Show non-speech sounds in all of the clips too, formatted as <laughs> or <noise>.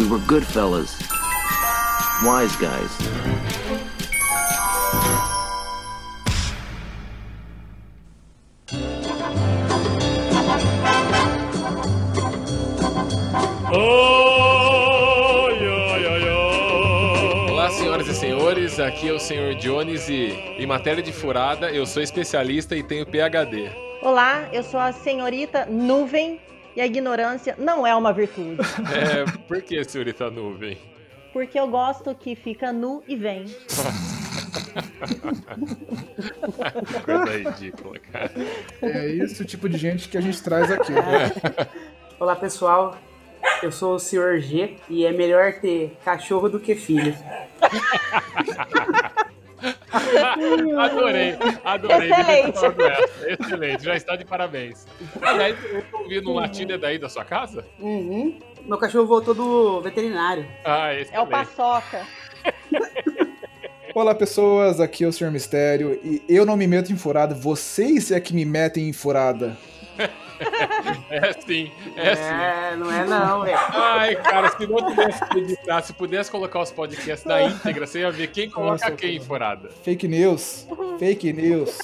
We were good fellas. Wise guys. Olá, senhoras e senhores, aqui é o Sr. Jones e em matéria de furada eu sou especialista e tenho PhD. Olá, eu sou a senhorita Nuvem e a ignorância não é uma virtude. <laughs> É, por que, senhorita Nuvem? Porque eu gosto que fica nu e vem. <laughs> Coisa ridícula, cara. É esse o tipo de gente que a gente traz aqui. né? Olá pessoal, eu sou o Sr. G e é melhor ter cachorro do que filho. <laughs> <laughs> Adorei, adorei. Excelente. Excelente, já está de parabéns. Aliás, eu tô ouvindo um latido é daí da sua casa? Uhum. Meu cachorro voltou do veterinário. Ah, excelente. É o paçoca. <laughs> Olá, pessoas. Aqui é o Sr. Mistério. E eu não me meto em furada. Vocês é que me metem em furada. <laughs> <laughs> É sim, é sim. É, não é não, velho. Ai, cara, se não pudesse editar, se pudesse colocar os podcasts na íntegra, você ia ver quem coloca Nossa, quem em furada. Fake news. Fake news.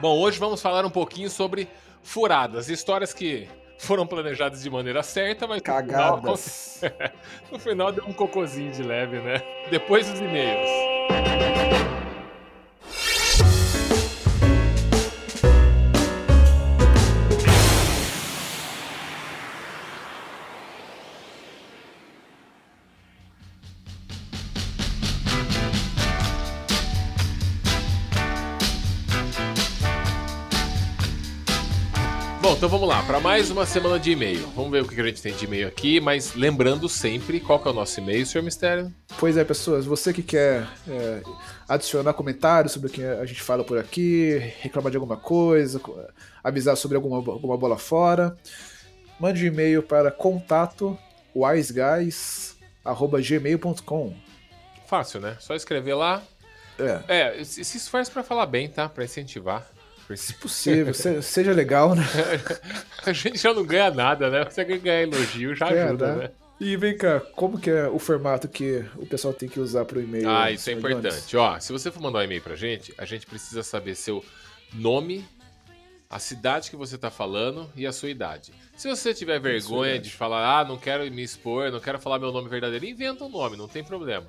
Bom, hoje vamos falar um pouquinho sobre furadas, histórias que foram planejadas de maneira certa, mas no final, Cagadas. <laughs> no final deu um cocôzinho de leve, né? Depois dos e-mails. Então vamos lá, para mais uma semana de e-mail. Vamos ver o que a gente tem de e-mail aqui, mas lembrando sempre qual que é o nosso e-mail, senhor Mistério. Pois é, pessoas. Você que quer é, adicionar comentários sobre o que a gente fala por aqui, reclamar de alguma coisa, co- avisar sobre alguma, alguma bola fora, mande um e-mail para contato wiseguys.gmail.com. Fácil, né? Só escrever lá. É, É, se se esforce para falar bem, tá? Para incentivar. Se possível, se- seja legal, né? <laughs> A gente já não ganha nada, né? Você ganhar elogio já É, ajuda, né? E vem cá, como que é o formato que o pessoal tem que usar para o e-mail? Ah, isso é importante. Ó, se você for mandar um e-mail pra gente, a gente precisa saber seu nome, a cidade que você tá falando e a sua idade. Se você tiver vergonha idade. de falar, ah, não quero me expor, não quero falar meu nome verdadeiro, inventa um nome, não tem problema.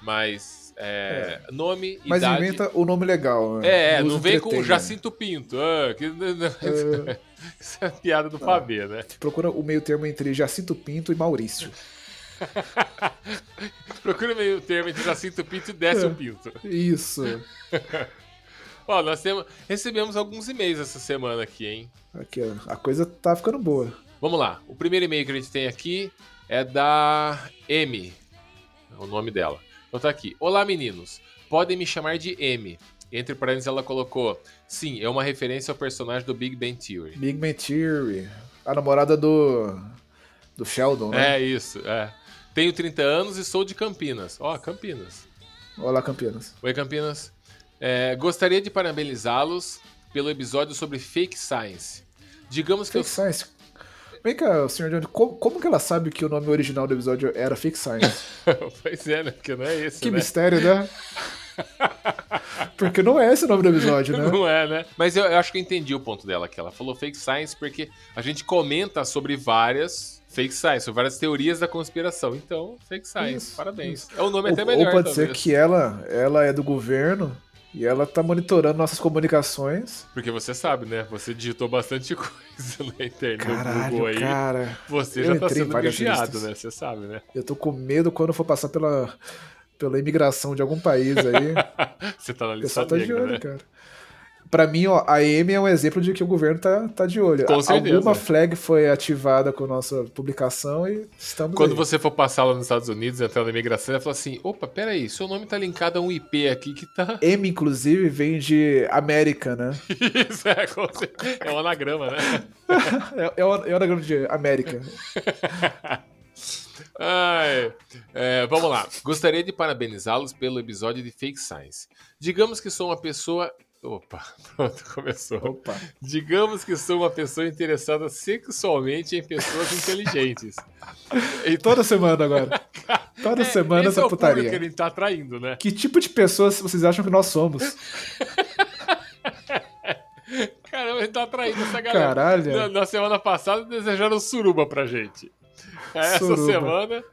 Mas, é, nome, Mas idade... inventa o nome legal. né? É, é, Nos não vem com. Jacinto Pinto. Ah, que... <laughs> Isso é piada do Fabê, né? Procura o meio termo entre Jacinto Pinto e Maurício. <laughs> Procura meio termo entre Jacinto Pinto e Décio Pinto. Isso. <laughs> Ó, nós temos, recebemos alguns e-mails essa semana aqui, hein? Aqui, ó, a coisa tá ficando boa. Vamos lá. O primeiro e-mail que a gente tem aqui é da M. É o nome dela. Tá aqui. Olá, meninos. Podem me chamar de M. Entre parênteses, ela colocou: Sim, é uma referência ao personagem do Big Bang Theory. Big Man Theory. A namorada do. do Sheldon, né? É isso, é. Tenho 30 anos e sou de Campinas. Ó, Campinas. Olá, Campinas. Oi, Campinas. É, gostaria de parabenizá-los pelo episódio sobre fake science. Digamos que Fake Science. Vem cá, senhor Johnny, como, como que ela sabe que o nome original do episódio era Fake Science? <laughs> pois é, né? Porque não é esse, Que né? mistério, né? <laughs> Porque não é esse o nome do episódio, né? Não é, né? Mas eu, eu acho que eu entendi o ponto dela, que ela falou fake science porque a gente comenta sobre várias fake science, sobre várias teorias da conspiração. Então, fake science, Isso, parabéns. É o nome até melhor, ou pode ser talvez. que ela, ela é do governo e ela tá monitorando nossas comunicações. Porque você sabe, né? Você digitou bastante <laughs> coisa na internet, no Google Caralho, aí. cara. Você já tá sendo vigiado, né? Você sabe, né? Eu tô com medo quando for passar pela, pela imigração de algum país aí. <laughs> Você tá na lista tá de negra, olho, né? cara. Pra mim, ó, a M é um exemplo de que o governo tá, tá de olho. Com certeza. Alguma flag foi ativada com nossa publicação e estamos Quando aí. você for passar lá nos Estados Unidos, entrar na imigração, vai falar assim: opa, peraí, seu nome tá linkado a um IP aqui que tá. <laughs> M, inclusive, vem de América, né? Isso, é, é um anagrama, né? <laughs> É, é, o, é o anagrama de América. <laughs> Ai, é, vamos lá. Gostaria de parabenizá-los pelo episódio de Fake Science. Digamos que sou uma pessoa Opa, <laughs> pronto, começou. Opa. Digamos que sou uma pessoa interessada sexualmente em pessoas inteligentes. E toda semana agora. <laughs> Toda É, semana essa é putaria. que ele tá atraindo, né? Que tipo de pessoas vocês acham que nós somos? <laughs> Caramba, ele tá atraindo essa galera. Caralho. Na, na semana passada desejaram suruba pra gente. Essa Suruba. semana.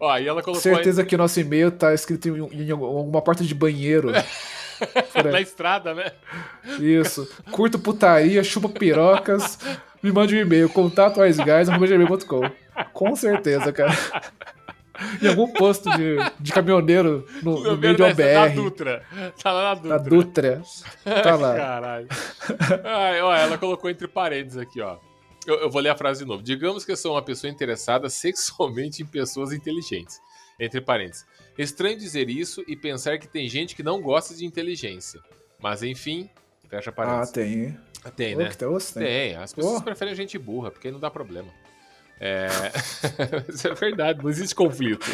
Ó, aí ela colocou Certeza que nosso e-mail tá escrito em, em alguma porta de banheiro. Na estrada, né? Isso. Curto putaria, chupa pirocas. Me mande um e-mail, contatoaisguys.gmail.com. Com certeza, cara. Em algum posto de, de caminhoneiro no, no meio de uma Da BR. Dutra. Tá lá na Dutra. Da Dutra. Tá lá. Caralho. Ai, ó, ela colocou entre parênteses aqui, ó. Eu, eu vou ler a frase de novo. Digamos que eu sou uma pessoa interessada sexualmente em pessoas inteligentes. Entre parênteses. Estranho dizer isso e pensar que tem gente que não gosta de inteligência. Mas enfim, fecha Ah, parênteses. tem. tem, Ô, né? tá gostando. Tem, as pessoas Oh. preferem gente burra, porque aí não dá problema. É... <laughs> isso é verdade, não existe conflito.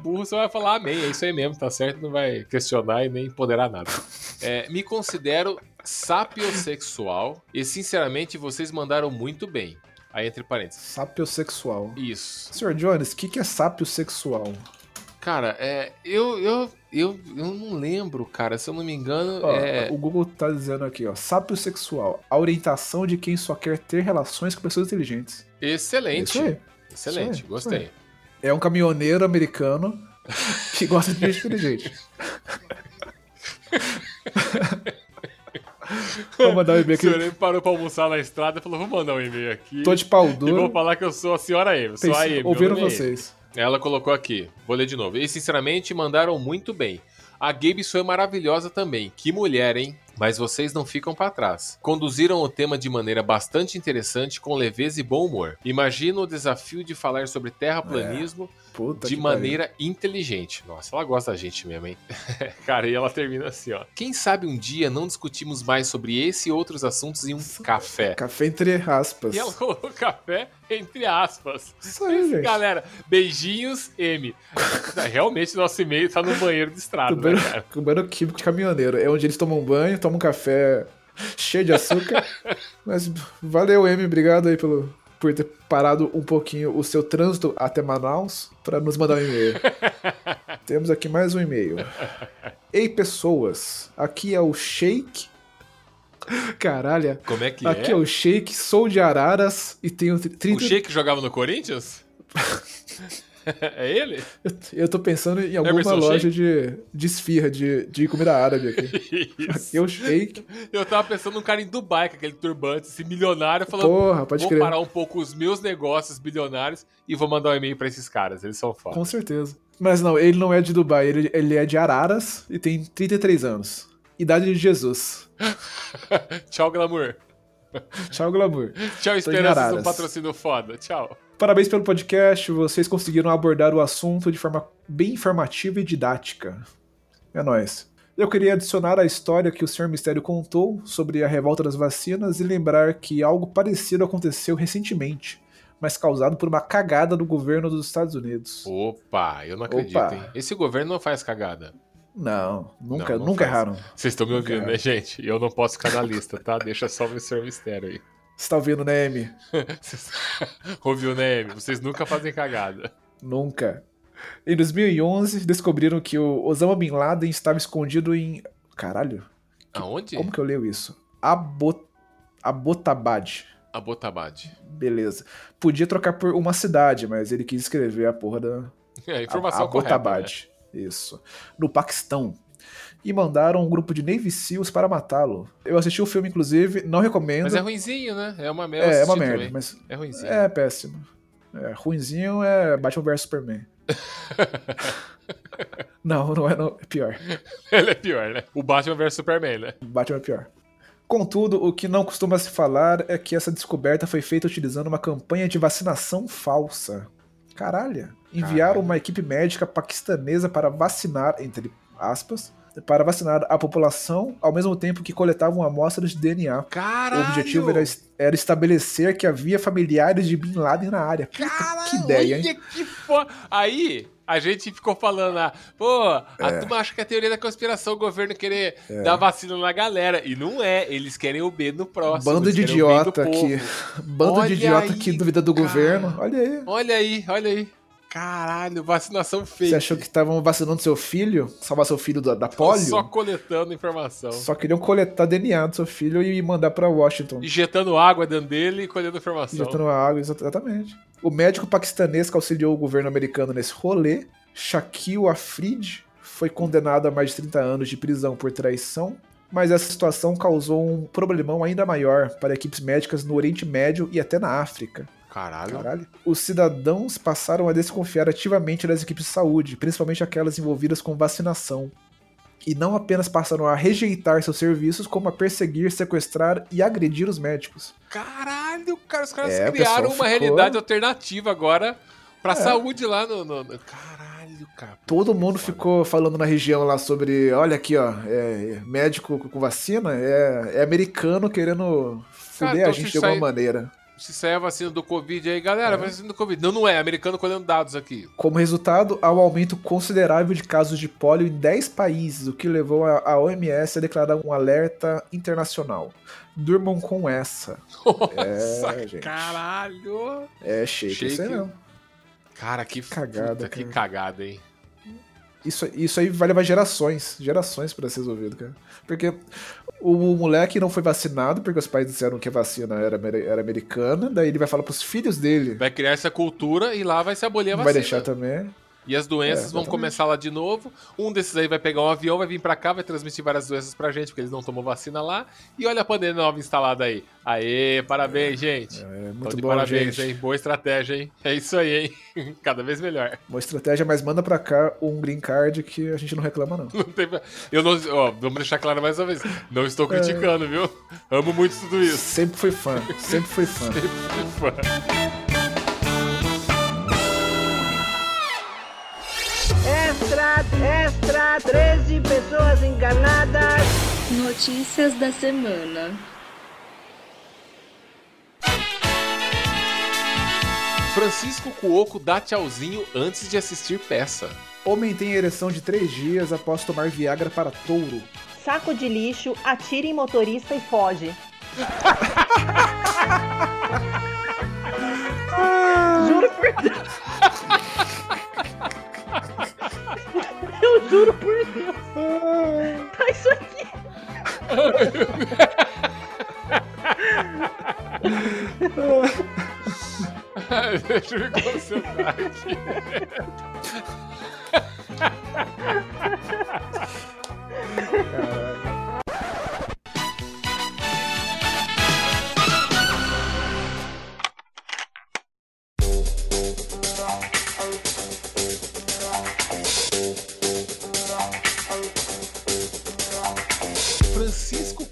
Burro só vai falar amém, é isso aí mesmo, tá certo, não vai questionar e nem ponderar nada. É, me considero sapiosexual e, sinceramente, vocês mandaram muito bem. Aí, entre parênteses. Sapiosexual. Isso. Senhor Jones, o que, que é sapiosexual? Cara, é, eu, eu, eu, eu não lembro, cara, se eu não me engano, Ó, é... O Google tá dizendo aqui, ó. Sapiosexual. A orientação de quem só quer ter relações com pessoas inteligentes. excelente. Isso aí. Excelente, Isso aí, gostei. É um caminhoneiro americano que gosta de gente inteligente. <laughs> Vou mandar um e-mail O senhor aqui. parou pra almoçar na estrada e falou: vou mandar um e-mail aqui. Tô de pau E vou duro. falar que eu sou a senhora Amy. Sou a é Amy. vocês. Ela colocou aqui, vou ler de novo. E sinceramente mandaram muito bem. A Gabe foi maravilhosa também. Que mulher, hein? Mas vocês não ficam pra trás. Conduziram o tema de maneira bastante interessante, com leveza e bom humor. Imagino o desafio de falar sobre terraplanismo Puta de maneira inteligente. Nossa, ela gosta da gente mesmo, hein? <laughs> Cara, e ela termina assim, ó. Quem sabe um dia não discutimos mais sobre esse e outros assuntos em um café. Café entre aspas. E ela colocou café entre aspas. Isso aí, gente. Galera, beijinhos, M. <laughs> Realmente, nosso e-mail tá no banheiro de estrada, né, cara? cubano químico de caminhoneiro. É onde eles tomam banho, tomam café cheio de açúcar. <laughs> Mas valeu, M. Obrigado aí pelo, por ter parado um pouquinho o seu trânsito até Manaus para nos mandar um e-mail. <laughs> Temos aqui mais um e-mail. Ei, pessoas. Aqui é o Shake. Caralho. Como é que Aqui é? é o Shake, sou de Araras e tenho 30... O Sheik jogava no Corinthians? <laughs> é ele? Eu, eu tô pensando em alguma Emerson loja de, de esfirra, de, de comida árabe aqui. <laughs> O Shake. Eu tava pensando num cara em Dubai, com aquele turbante, esse milionário, falando: Porra, pode vou crer. parar um pouco os meus negócios bilionários e vou mandar um e-mail pra esses caras. Eles são foda. Com certeza. Mas não, ele não é de Dubai, ele, ele é de Araras e tem 33 anos. Idade de Jesus. <laughs> Tchau, glamour. Tchau, glamour. Tchau, em esperanças um patrocínio foda. Tchau. Parabéns pelo podcast, vocês conseguiram abordar o assunto de forma bem informativa e didática. É nóis. Eu queria adicionar a história que o Sr. Mistério contou sobre a revolta das vacinas e lembrar que algo parecido aconteceu recentemente, mas causado por uma cagada do governo dos Estados Unidos. Opa, eu não acredito, Opa. hein? Esse governo não faz cagada. Não, nunca, Não, não nunca faz. erraram. Vocês estão me ouvindo, né, gente? Eu não posso ficar na lista, tá? Deixa só o Mr. Mistério aí. Você tá ouvindo, né? Vocês... Ouviu, né, Amy? Vocês nunca fazem cagada. Nunca. Em 2011, descobriram que o Osama Bin Laden estava escondido em. Caralho, Aonde? como que eu leio isso? Abot... Abbottabad. Abbottabad. Beleza. Podia trocar por uma cidade, mas ele quis escrever a porra da. É, a informação a correta. Abbottabad. Isso. No Paquistão. E mandaram um grupo de Navy SEAls para matá-lo. Eu assisti o filme, inclusive, não recomendo. Mas é ruinzinho, né? É uma merda. É, é uma merda, também. mas É ruinzinho. é péssimo. É, ruinzinho é Batman vs Superman. <laughs> não, não é, não. É pior. <laughs> Ele é pior, né? O Batman vs Superman, né? Batman é pior. Contudo, o que não costuma se falar é que essa descoberta foi feita utilizando uma campanha de vacinação falsa. Caralho. Enviaram Caralho. uma equipe médica paquistanesa para vacinar, entre aspas, para vacinar a população ao mesmo tempo que coletavam amostras de DNA. Caralho! O objetivo era, era estabelecer que havia familiares de Bin Laden na área. Puta, Caralho, que ideia, hein? que foda. Aí, A gente ficou falando lá, pô, a É. turma acha que é teoria da conspiração o governo querer dar vacina na galera. E não é, eles querem o B no próximo. Bando de idiota aqui. Bando Olha de idiota aí, que duvida do cara. governo. Olha aí. Olha aí, olha aí. Caralho, vacinação fake. Você achou que estavam vacinando seu filho? Salvar seu filho da, da polio? Só coletando informação. Só queriam coletar DNA do seu filho e mandar pra Washington. Injetando água dentro dele e colhendo informação. Injetando água, exa- exatamente. O médico paquistanês que auxiliou o governo americano nesse rolê, Shakil Afrid, foi condenado a mais de 30 anos de prisão por traição, mas essa situação causou um problemão ainda maior para equipes médicas no Oriente Médio e até na África. Caralho. Caralho. Os cidadãos passaram a desconfiar ativamente das equipes de saúde, principalmente aquelas envolvidas com vacinação. E não apenas passaram a rejeitar seus serviços, como a perseguir, sequestrar e agredir os médicos. Caralho, cara, os caras É, criaram uma ficou- realidade alternativa agora pra É. saúde lá no, no- Caralho, cara. Todo mundo ficou falando na região lá sobre, olha aqui, ó, é, médico com vacina, é, é americano querendo Cara, fuder então a gente de alguma maneira. Se sair a vacina do Covid aí, galera, vacina do Covid. Não, não é. Americano colhendo dados aqui. Como resultado, há um aumento considerável de casos de pólio em 10 países, o que levou a, OMS a declarar um alerta internacional. Durmam com essa. Nossa, gente. caralho. É shake, Shake. não. Cara, que Cagada, puta, que cara. cagada, hein? Isso, isso aí vai levar gerações, gerações pra ser resolvido, cara. Porque o moleque não foi vacinado, porque os pais disseram que a vacina era, era americana, daí ele vai falar pros filhos dele, Vai criar essa cultura e lá vai se abolir a vai vacina. deixar também. E as doenças É, vão começar lá de novo. Um desses aí vai pegar um avião, vai vir pra cá, vai transmitir várias doenças pra gente, porque eles não tomam vacina lá. E olha a pandemia nova instalada aí. Aê, parabéns, gente. É muito bom, parabéns, gente. hein? Boa estratégia, hein? É isso aí, hein? <laughs> Cada vez melhor. Uma estratégia, mas manda pra cá um green card que a gente não reclama, não. <laughs> Não tem... Eu não. Ó, vamos deixar claro mais uma vez. Não estou É. criticando, viu? Amo muito tudo isso. Sempre fui fã, sempre fui fã. Sempre fui fã. Extra, extra, 13 pessoas encarnadas. Notícias da semana. Francisco Cuoco dá tchauzinho antes de assistir peça. Homem tem ereção de três dias após tomar Viagra para touro. Saco de lixo, atira em motorista e foge. <laughs> Juro por Deus. <laughs> Eu juro por Deus. Tá isso aqui. Deixa eu me concentrar aqui. Francisco <laughs>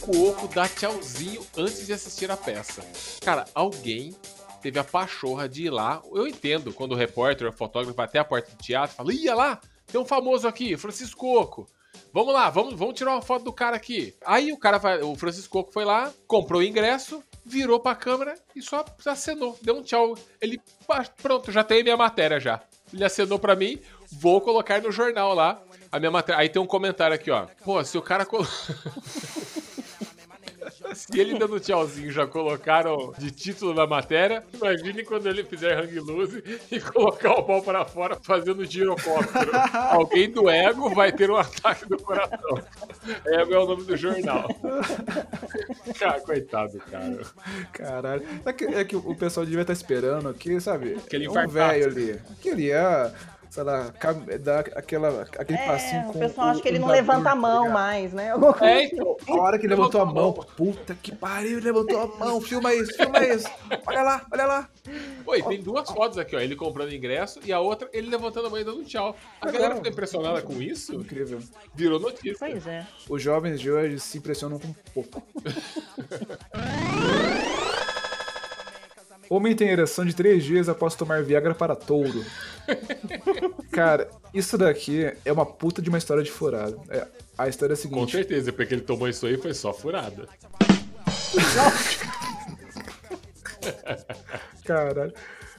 Cuoco dá tchauzinho antes de assistir a peça. Cara, alguém teve a pachorra de ir lá. Eu entendo quando o repórter ou fotógrafo vai até a porta do teatro e fala: Ia lá, tem um famoso aqui, Francisco Cuoco. Vamos lá, vamos, vamos tirar uma foto do cara aqui. Aí o cara vai, o Francisco Cuoco foi lá, comprou o ingresso, virou pra câmera e só acenou, deu um tchau. Ele, "Ah, pronto, já tem minha matéria já. Ele acenou pra mim, vou colocar no jornal lá a minha matéria. Aí tem um comentário aqui, ó. Pô, se o cara. <laughs> Se ele dando tchauzinho já colocaram de título na matéria, imagine quando ele fizer hang loose e colocar o pau para fora fazendo girocóptero. <laughs> Alguém do ego vai ter um ataque do coração. Ego é o nome do jornal. Cara, coitado, cara. Caralho. É que, é que o pessoal devia estar esperando aqui, sabe? Aquele um infartaço. velho ali. Que ele ia, sei lá, cam- dar aquela, aquele passinho É, com o pessoal acha que ele não levanta a tá mão ligado? mais, né? É, então. A hora que ele levantou a mão, puta que pariu, ele levantou a mão, filma isso, filma isso. Olha lá, olha lá. Oi, tem duas fotos aqui, ó. Ele comprando ingresso e a outra ele levantando a mão e dando tchau. A galera ficou impressionada com isso, Incrível. virou notícia. Pois é. Os jovens de hoje se impressionam com pouco. <laughs> Homem tem ereção de três dias após tomar Viagra para touro. <laughs> Cara, isso daqui é uma puta de uma história de furada. É, a história é a Com seguinte. certeza, porque ele tomou isso aí foi só furada. <laughs> Caralho.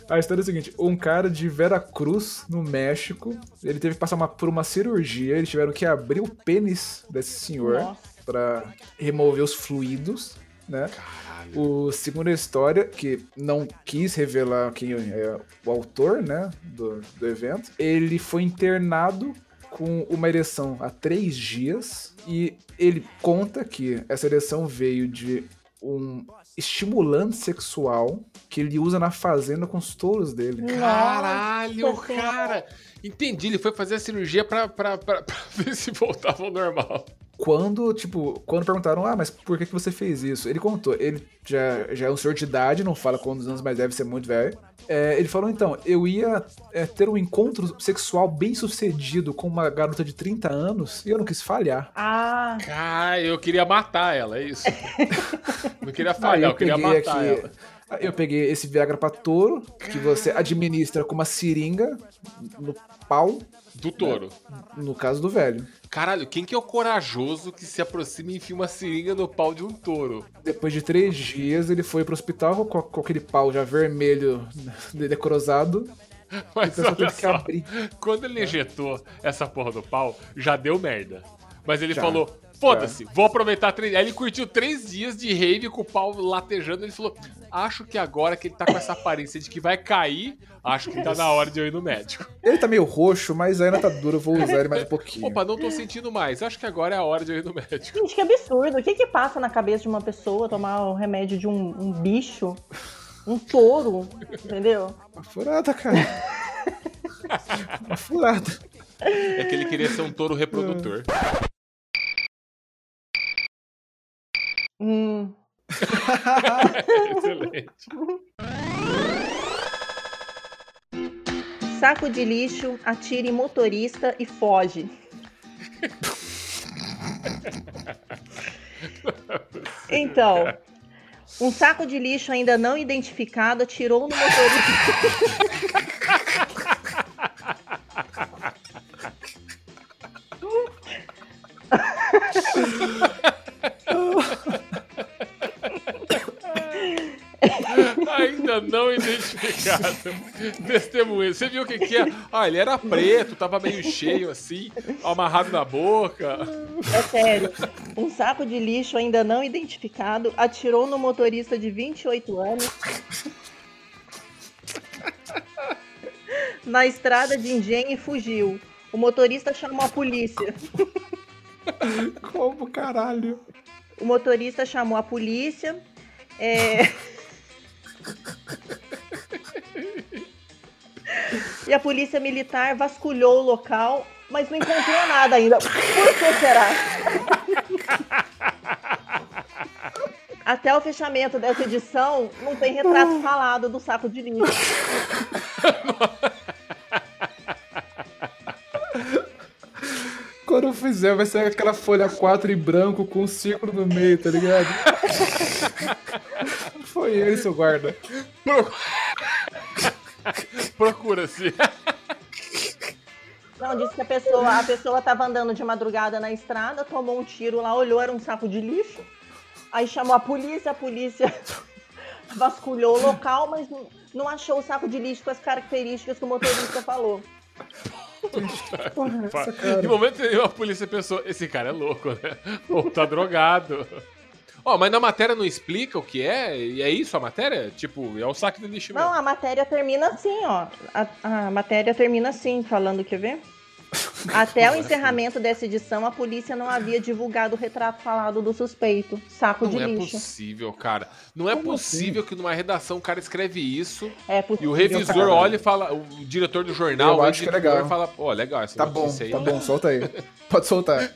A história é a seguinte: um cara de Veracruz, no México, ele teve que passar uma- por uma cirurgia. Eles tiveram que abrir o pênis desse senhor pra remover os fluidos, né? O segundo a história, que não quis revelar quem é o autor, né, do, do evento, ele foi internado com uma ereção há três dias e ele conta que essa ereção veio de um estimulante sexual que ele usa na fazenda com os touros dele. Caralho, cara. Entendi, ele foi fazer a cirurgia pra, pra, pra, <laughs> pra ver se voltava ao normal. Quando, tipo, quando perguntaram, ah, mas por que, que você fez isso? Ele contou, ele já, já é um senhor de idade, não fala quantos anos, mas deve ser muito velho. É, ele falou, então, eu ia é, ter um encontro sexual bem sucedido com uma garota de 30 anos e eu não quis falhar. Ah, Cara, eu queria matar ela, é isso. <laughs> Não queria Aí falhar, eu, queria peguei matar ela. Eu peguei esse Viagra pra touro, que você administra com uma seringa no pau, Do touro. no caso do velho. Caralho, quem que é o corajoso que se aproxima e enfia uma seringa no pau de um touro? Depois de três dias, ele foi pro hospital com, com aquele pau já vermelho, necrosado. <laughs> Mas pessoal olha só, abrir. quando ele injetou essa porra do pau, já deu merda. Mas ele Já. falou, foda-se, vou aproveitar três... Aí ele curtiu três dias de rave com o pau latejando. Ele falou, acho que agora que ele tá com essa aparência de que vai cair, acho que tá na hora de eu ir no médico. Ele tá meio roxo, mas ainda tá duro, eu vou usar ele mais um pouquinho. Opa, não tô sentindo mais, acho que agora é a hora de eu ir no médico. gente, que absurdo. O que que passa na cabeça de uma pessoa tomar o remédio de um, um bicho? Um touro, entendeu? Uma furada, cara. <laughs> Uma furada. É que ele queria ser um touro reprodutor. Hum. Excelente. Saco de lixo, atira em motorista e foge. Então, um saco de lixo ainda não identificado atirou no motorista. <laughs> Ainda não identificado. Testemunha. Você viu o que, que é? Ah, ele era preto, tava meio cheio assim, amarrado na boca. É sério. Um saco de lixo ainda não identificado atirou no motorista de 28 anos. Na estrada de engenho e fugiu. O motorista chamou a polícia. Como caralho? O motorista chamou a polícia. é, E a polícia militar vasculhou o local, mas não encontrou nada ainda. Por que será? Até o fechamento dessa edição, não tem retrato falado do saco de lixo. Quando eu fizer, vai ser aquela folha 4 em branco com um círculo no meio, tá ligado? <laughs> Foi ele, seu guarda. <laughs> Procura-se. Não, disse que a pessoa, a pessoa tava andando de madrugada na estrada, tomou um tiro lá, olhou, era um saco de lixo. Aí chamou a polícia, a polícia <laughs> vasculhou o local, mas não, não achou o saco de lixo com as características que o motorista falou. Porra. Em momento nenhum a polícia pensou, esse cara é louco, né? Ou tá drogado. Ó, mas na matéria não explica o que é? E é isso a matéria? Tipo, é o saco de lixo mesmo. Não, a matéria termina assim, ó. A, a matéria termina assim, falando, quer ver? Até o encerramento dessa edição, a polícia não havia divulgado o retrato falado do suspeito. Saco Não de é lixo. possível, cara. Não é Como possível que numa redação o cara escreve isso É e o revisor cara. olha e fala, o diretor do jornal, Eu o acho que é legal. fala, pô, legal essa Tá bom, aí. tá bom, solta aí. Pode soltar.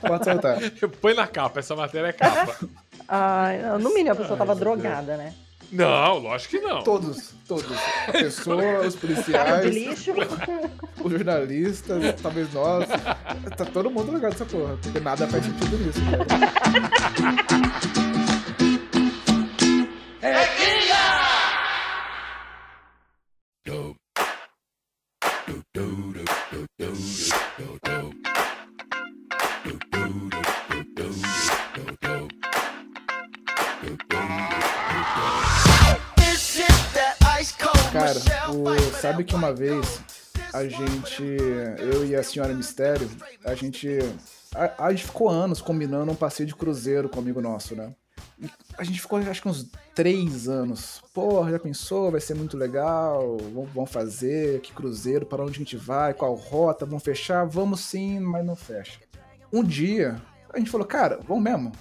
Pode soltar. <laughs> Põe na capa, essa matéria é capa. Ai, <laughs> no mínimo a pessoa tava drogada, né? Não, lógico que não. Todos, todos. A <laughs> pessoa, os policiais, os jornalistas, talvez nós. Tá todo mundo ligado nessa porra, porque nada faz sentido nisso. cara. This sabe que uma vez a gente, eu e a senhora Mistério, a gente, a, a gente ficou anos combinando um passeio de cruzeiro com um amigo nosso, né? E a gente ficou acho que uns três anos. Porra, já pensou? Vai ser muito legal. Vamos, vamos fazer. Que cruzeiro? Para onde a gente vai? Qual rota? Vamos fechar? Vamos sim, mas não fecha. Um dia, a gente falou, cara, vamos mesmo?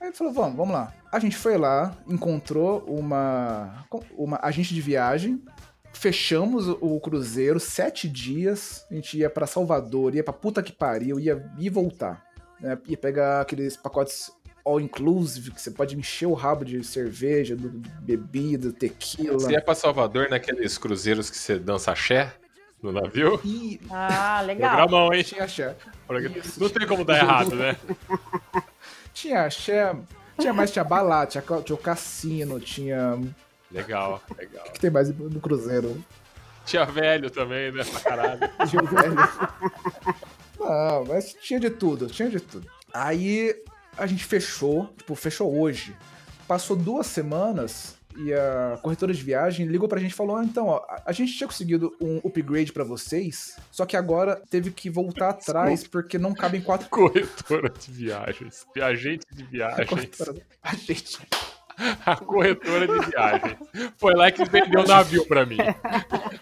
Aí ele falou, vamos, vamos lá. A gente foi lá, encontrou uma, uma agente de viagem, fechamos o, cruzeiro, sete dias, a gente ia pra Salvador, ia pra puta que pariu, ia e voltar. Né? Ia pegar aqueles pacotes all inclusive, que você pode encher o rabo de cerveja, do, de bebida, tequila. Você ia pra Salvador naqueles cruzeiros que você dança axé no navio? E Ah, <laughs> legal. Programão, hein? tinha axé. Não tem como dar errado, né? <laughs> Tinha axé, tinha mais, tinha balada, tinha, tinha o cassino, tinha... Legal, <laughs> legal. O que tem mais no cruzeiro? Tinha velho também, né? Pra caralho. <laughs> Tinha velho. Não, mas tinha de tudo, tinha de tudo. Aí a gente fechou, tipo, fechou hoje. Passou duas semanas e a corretora de viagem ligou pra gente e falou: ah, então, ó, a- gente tinha conseguido um upgrade pra vocês, só que agora teve que voltar atrás porque não cabem quatro <laughs> Corretora de viagens. Viajante de viagens. corretoras. A gente. <laughs> A corretora de viagens. Foi lá que vendeu o navio pra mim.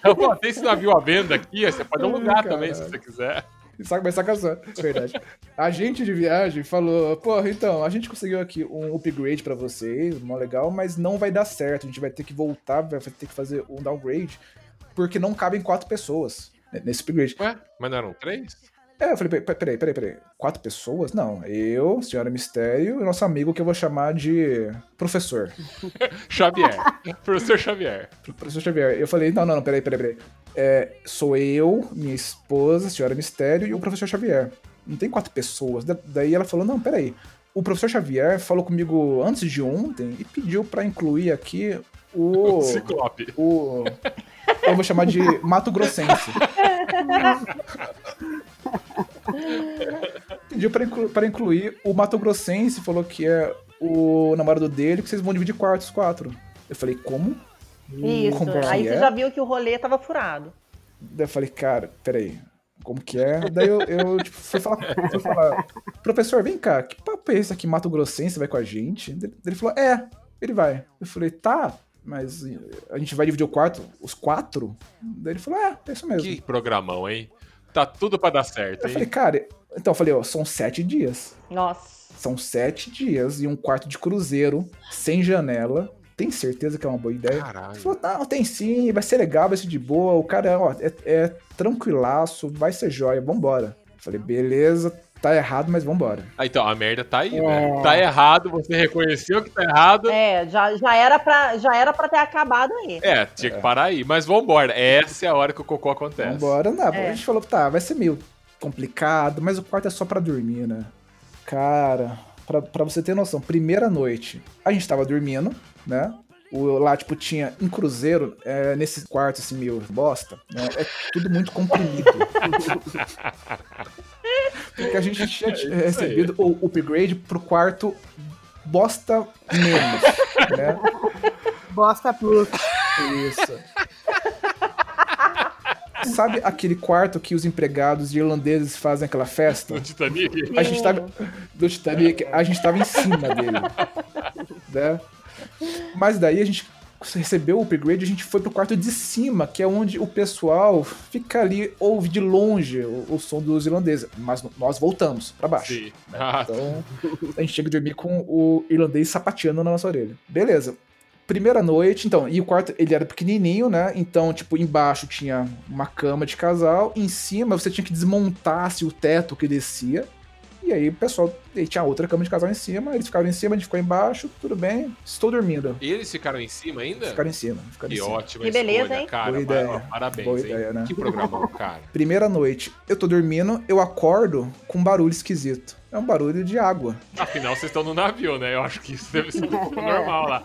Eu, Pô, tem esse navio à venda aqui, você pode alugar Ai, também se você quiser. Saca, mas saca só, é verdade. A agente de viagem falou: porra, então, a gente conseguiu aqui um upgrade pra vocês, mó legal, mas não vai dar certo. A gente vai ter que voltar, vai ter que fazer um downgrade, porque não cabem quatro pessoas nesse upgrade. Ué, mas não eram três? É, eu falei: "Pe- peraí, peraí, peraí. Quatro pessoas? Não, eu, Senhora Mistério e nosso amigo que eu vou chamar de professor. <laughs> Xavier. Professor Xavier. Professor Xavier. Eu falei: não, não, não, peraí, peraí, peraí. É, sou eu, minha esposa, Senhora Mistério e o professor Xavier. Não tem quatro pessoas. Da- Daí ela falou: não, peraí. O professor Xavier falou comigo antes de ontem e pediu pra incluir aqui o. <laughs> Ciclope. o eu vou chamar de Mato Grossense. <laughs> Pediu pra, inclu- pra incluir o Mato Grossense, falou que é o namorado dele, que vocês vão dividir quartos, os quatro. Eu falei, como? Isso. Como Aí é? você já viu que o rolê tava furado. Daí eu falei, cara, peraí, como que é? Daí eu, eu, tipo, fui falar, fui falar, professor, vem cá, que papo é esse aqui, Mato Grossense vai com a gente? Daí Ele falou, é, ele vai. Eu falei, tá, mas a gente vai dividir o quarto, os quatro? Daí ele falou, é, é isso mesmo. Que programão, hein? Tá tudo pra dar certo, Eu falei, cara, então eu falei, ó, são sete dias. Nossa. São sete dias e um quarto de cruzeiro, sem janela. Tem certeza que é uma boa ideia? Ele Caralho. falou, não, tem sim, vai ser legal, vai ser de boa. O cara, ó, é, é tranquilaço, vai ser jóia, vambora. Eu falei, beleza, tá errado, mas vambora. Ah, então, a merda tá aí, né? Tá errado, você reconheceu que tá errado. É, já, já, era pra, já era pra ter acabado aí. É, tinha que parar aí. Mas vambora. Essa é a hora que o cocô acontece. Vambora, não. É. A gente falou, tá, vai ser meio complicado, mas o quarto é só pra dormir, né? Cara, pra, pra você ter noção, primeira noite, a gente tava dormindo, né? O, lá, tipo, tinha em cruzeiro, é, nesse quarto, assim, meio bosta, né? É tudo muito comprimido. <laughs> Porque a gente tinha isso aí. recebido o upgrade pro quarto bosta menos, né? Bosta Plus. Isso. Sabe aquele quarto que os empregados irlandeses fazem aquela festa? No Titanic? A gente tava. Do Titanic, a gente tava em cima dele. Né? Mas daí a gente recebeu o upgrade, a gente foi pro quarto de cima, que é onde o pessoal fica ali, ouve de longe o, o som dos irlandeses. Mas nós voltamos pra baixo. Sim. Ah, Então, a gente chega a dormir com o irlandês sapateando na nossa orelha. Beleza. Primeira noite, então, e o quarto, ele era pequenininho, né? Então, tipo, embaixo tinha uma cama de casal, em cima você tinha que desmontar se o teto que descia. E aí o pessoal, e tinha outra cama de casal em cima, eles ficaram em cima, a gente ficou embaixo, tudo bem, estou dormindo. E eles ficaram em cima ainda? Ficaram em cima, ficaram em Que cima. ótima Que beleza, escolha, hein? cara. Boa ideia. Parabéns, Boa hein? ideia, né? Que programão, cara. <laughs> Primeira noite, eu tô dormindo, eu acordo com um barulho esquisito. É um barulho de água. Afinal, vocês estão no navio, né? Eu acho que isso deve ser um pouco <laughs> normal lá.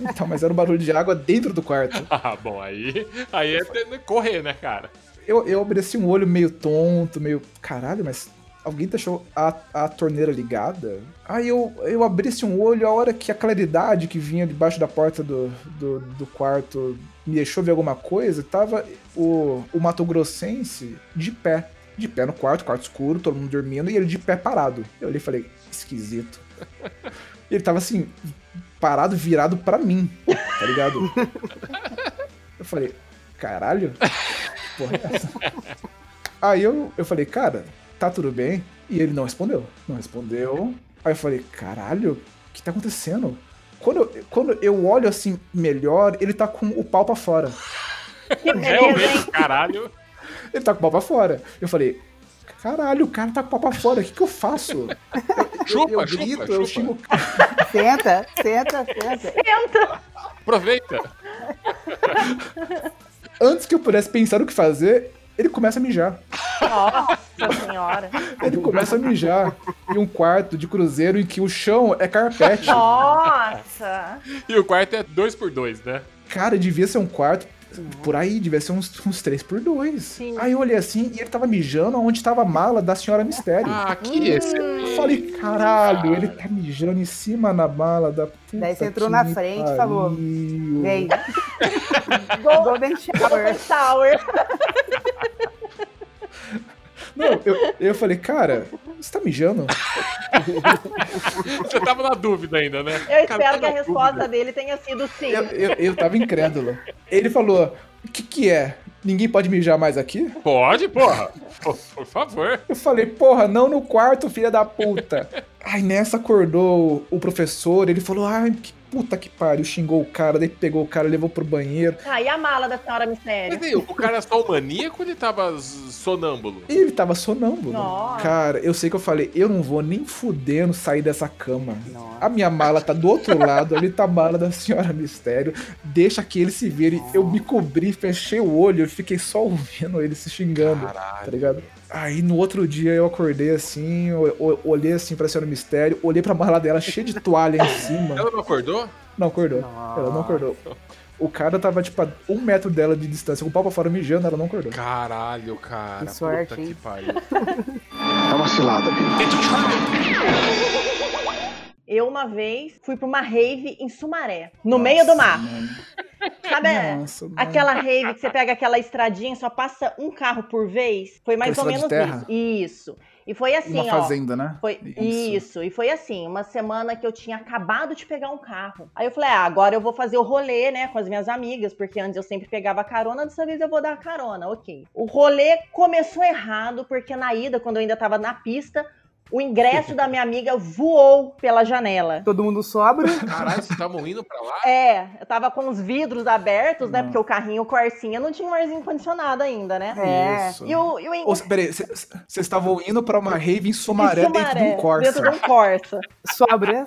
Então, mas era um barulho de água dentro do quarto. <laughs> Ah, bom, aí, aí é correr, né, cara? Eu, eu abri assim um olho meio tonto, meio. Caralho, mas alguém deixou a, a torneira ligada. Aí eu, eu abri assim, um olho, a hora que a claridade que vinha debaixo da porta do, do, do quarto me deixou ver alguma coisa, tava o, o Mato Grossense de pé. De pé no quarto, quarto escuro, todo mundo dormindo, e ele de pé parado. Eu olhei e falei, esquisito. <laughs> ele tava assim, parado, virado pra mim, tá ligado? Eu falei, caralho? Que porra é essa? <laughs> Aí eu, eu falei, cara, tá tudo bem? E ele não respondeu. Não respondeu. Aí eu falei, caralho, o que tá acontecendo? Quando eu, quando eu olho assim melhor, ele tá com o pau pra fora. <laughs> Realmente, caralho. Ele tá com o pau pra fora. Eu falei, caralho, o cara tá com o pau pra fora, o que que eu faço? Chupa, eu chupa, grito, chupa. eu xingo Senta, senta, senta. Tenta. Aproveita. Antes que eu pudesse pensar no que fazer, ele começa a mijar. Nossa senhora. Ele começa a mijar em um quarto de cruzeiro em que o chão é carpete. Nossa. E o quarto é dois por dois, né? Cara, devia ser um quarto por aí, devia ser uns, uns 3 por 2 Sim. Aí eu olhei assim e ele tava mijando onde tava a mala da senhora Mistério. Ah, que esse. Eu falei, caralho, ele tá mijando em cima na mala da puta Daí você entrou na frente e falou, Vem. Gol- Golden Shower. Golden Shower. <laughs> Não, eu, eu falei, cara, você tá mijando? Você tava na dúvida ainda, né? Eu Cara, espero tá que a resposta dúvida. dele tenha sido sim. Eu, eu, eu tava incrédulo. Ele falou, o que que é? Ninguém pode mijar mais aqui? Pode, porra. Por, por favor. Eu falei, porra, não no quarto, filha da puta. Aí nessa acordou o professor, ele falou, ai, que puta que pariu, xingou o cara, daí pegou o cara, levou pro banheiro. Ah, e a mala da senhora Mas Mistério? aí, o cara é só o maníaco ou ele tava sonâmbulo? Ele tava sonâmbulo. Nossa. Cara, eu sei que eu falei, eu não vou nem fudendo sair dessa cama. Nossa. A minha mala tá do outro lado, ali tá a mala da senhora Mistério. Deixa que ele se vire. Eu me cobri, fechei o olho, eu fiquei só ouvindo ele se xingando. Caralho. Tá ligado? Aí no outro dia eu acordei assim, eu- eu olhei assim pra senhora Mistério, olhei pra mala dela cheia de toalha em cima. Ela não acordou? Não acordou. Ela não acordou. O cara tava, tipo, a um metro dela de distância, com o pau pra fora mijando, ela não acordou. Caralho, cara. Que sorte, Puta hein? que pariu. É uma cilada, Eu, uma vez, fui pra uma rave em Sumaré, no meio do mato. Sabe Nossa, mano. aquela rave que você pega aquela estradinha e só passa um carro por vez? Foi mais ou menos isso. Isso. E foi assim, Uma ó. fazenda, né? Foi isso. E foi assim, uma semana que eu tinha acabado de pegar um carro. Aí eu falei, ah, agora eu vou fazer o rolê, né, com as minhas amigas, porque antes eu sempre pegava carona, dessa vez eu vou dar carona, ok. O rolê começou errado, porque na ida, quando eu ainda tava na pista, o ingresso da minha amiga voou pela janela. Todo mundo sobra. Caralho, vocês estavam indo pra lá? É, eu tava com os vidros abertos, né? Não. Porque o carrinho Corsinha não tinha um arzinho condicionado ainda, né? É. Isso. E o, e o in- Ô, peraí, vocês estavam indo pra uma rave em em Sumaré, dentro de um Corsa. Dentro de um Corsa. Sobra.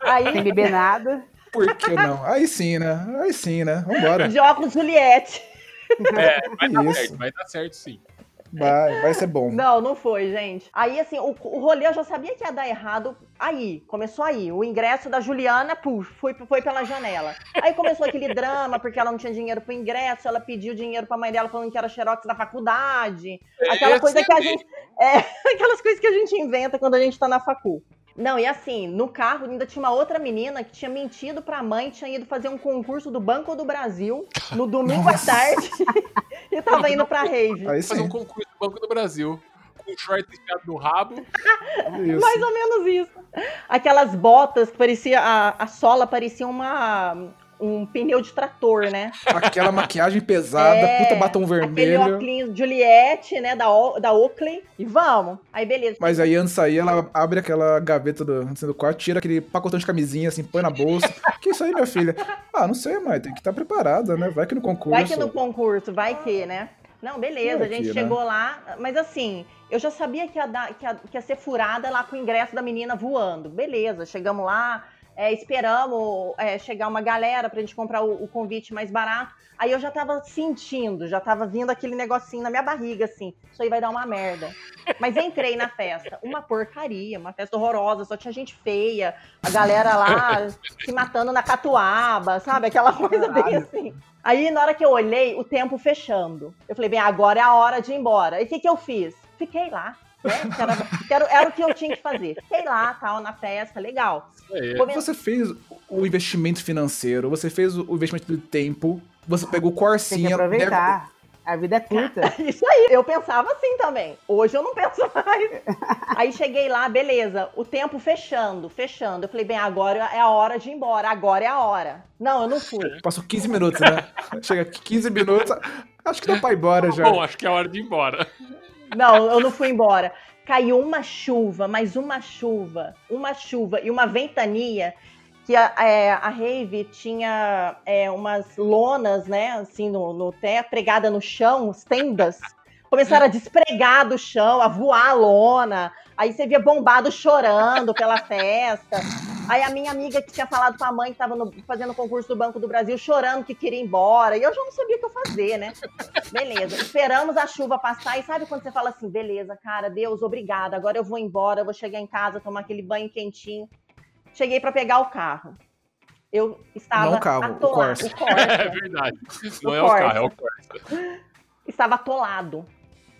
Aí, Sem beber nada. Por que não? Aí sim, né? Aí sim, né? Vambora. de óculos Juliette. É, vai dar Isso. certo, vai dar certo sim. Vai, vai ser bom. <laughs> Não, não foi, gente. Aí, assim, o, o rolê eu já sabia que ia dar errado. Aí, começou aí. O ingresso da Juliana, puf, foi, foi pela janela. Aí começou aquele drama, porque ela não tinha dinheiro pro ingresso, ela pediu dinheiro pra mãe dela falando que era xerox da faculdade. Aquela Esse coisa que a gente. É, <laughs> aquelas coisas que a gente inventa quando a gente tá na facu. Não, e assim, no carro ainda tinha uma outra menina que tinha mentido pra mãe, tinha ido fazer um concurso do Banco do Brasil no domingo à tarde <laughs> e tava indo pra rave. Aí Fazer um concurso do Banco do Brasil. Com um short enfiado no rabo. <laughs> Isso. Mais ou menos isso. Aquelas botas que parecia. A, a sola parecia uma. Um pneu de trator, né? Aquela maquiagem pesada, É, puta batom Aquele vermelho. óculos Juliette, né? Da, O- da Oakley. E vamos. Aí, beleza. Mas aí antes de sair, ela abre aquela gaveta do, do quarto, tira aquele pacotão de camisinha, assim, põe na bolsa. <laughs> que isso aí, minha filha? Ah, não sei, mãe, tem que estar preparada, né? Vai que no concurso. Vai que no concurso, vai que, né? Não, beleza, Vai a gente né? chegou lá, mas assim, eu já sabia que ia, dar, que, ia, que ia ser furada lá com o ingresso da menina voando. Beleza, chegamos lá, é, esperamos é, chegar uma galera pra gente comprar o, o convite mais barato. Aí eu já tava sentindo, já tava vindo aquele negocinho na minha barriga, assim, isso aí vai dar uma merda. Mas entrei na festa, uma porcaria, uma festa horrorosa, só tinha gente feia, a galera lá se matando na catuaba, sabe? Aquela coisa bem assim. Aí, na hora que eu olhei, o tempo fechando. Eu falei, bem, agora é a hora de ir embora. E o que, que eu fiz? Fiquei lá. Né? Que era, que era, era o que eu tinha que fazer. Sei lá, tal, na festa, legal. Come- Você fez o investimento financeiro, você fez o investimento do tempo, você pegou o Tem que Corsinha. aproveitar. A vida é curta. <laughs> Isso aí, eu pensava assim também. Hoje eu não penso <laughs> mais. Aí cheguei lá, beleza, o tempo fechando, fechando. Eu falei, bem, agora é a hora de ir embora, agora é a hora. Não, eu não fui. Passou 15 minutos, né? Chega aqui 15 minutos, acho que dá pra ir embora já. Bom, acho que é hora de ir embora. Não, eu não fui embora. Caiu uma chuva, mais uma chuva, uma chuva e uma ventania que a, é, a rave tinha é, umas lonas, né, assim, no, no teto, pregada no chão, as tendas. Começaram a despregar do chão, a voar a lona. Aí você via bombado chorando pela festa. Aí a minha amiga que tinha falado com a mãe que estava fazendo o concurso do Banco do Brasil, chorando que queria ir embora. E eu já não sabia o que eu fazer, né? Beleza. Esperamos a chuva passar. E sabe quando você fala assim, beleza, cara, Deus, obrigada. Agora eu vou embora, eu vou chegar em casa, tomar aquele banho quentinho. Cheguei para pegar o carro. Eu estava Não o carro, o atolado. Corsa. O Corsa. <laughs> É verdade. Não O é o Corsa. carro, é o Corsa. estava atolado.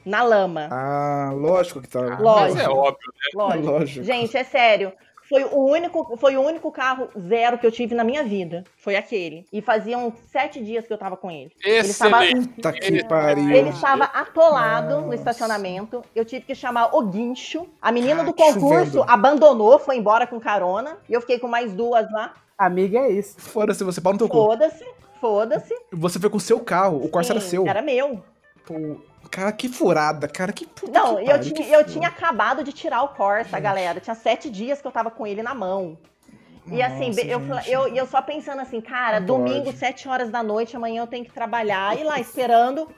Na lama. Ah, lógico que tá. Mas Lógico. é óbvio, né? Lógico. Lógico. Gente, é sério. Foi o, único, foi o único carro zero que eu tive na minha vida. Foi aquele. E faziam sete dias que eu tava com ele. Ele estava, Excelente. Que pariu. ele estava atolado no Nossa. estacionamento. Eu tive que chamar o guincho. A menina Ah, do concurso abandonou, foi embora com carona. E eu fiquei com mais duas lá. Amiga é isso. Foda-se, você pau no teu cu. Foda-se, foda-se. Você foi com o seu carro, o Corsa era seu. Era meu. Pô, cara, que furada, cara, que puta Não, que eu pariu, tinha, que eu tinha acabado de tirar o Corsa, galera. Tinha sete dias que eu tava com ele na mão. E assim, Nossa, eu, gente. eu, eu só pensando assim, cara, Não domingo, pode. sete horas da noite, amanhã eu tenho que trabalhar. E lá esperando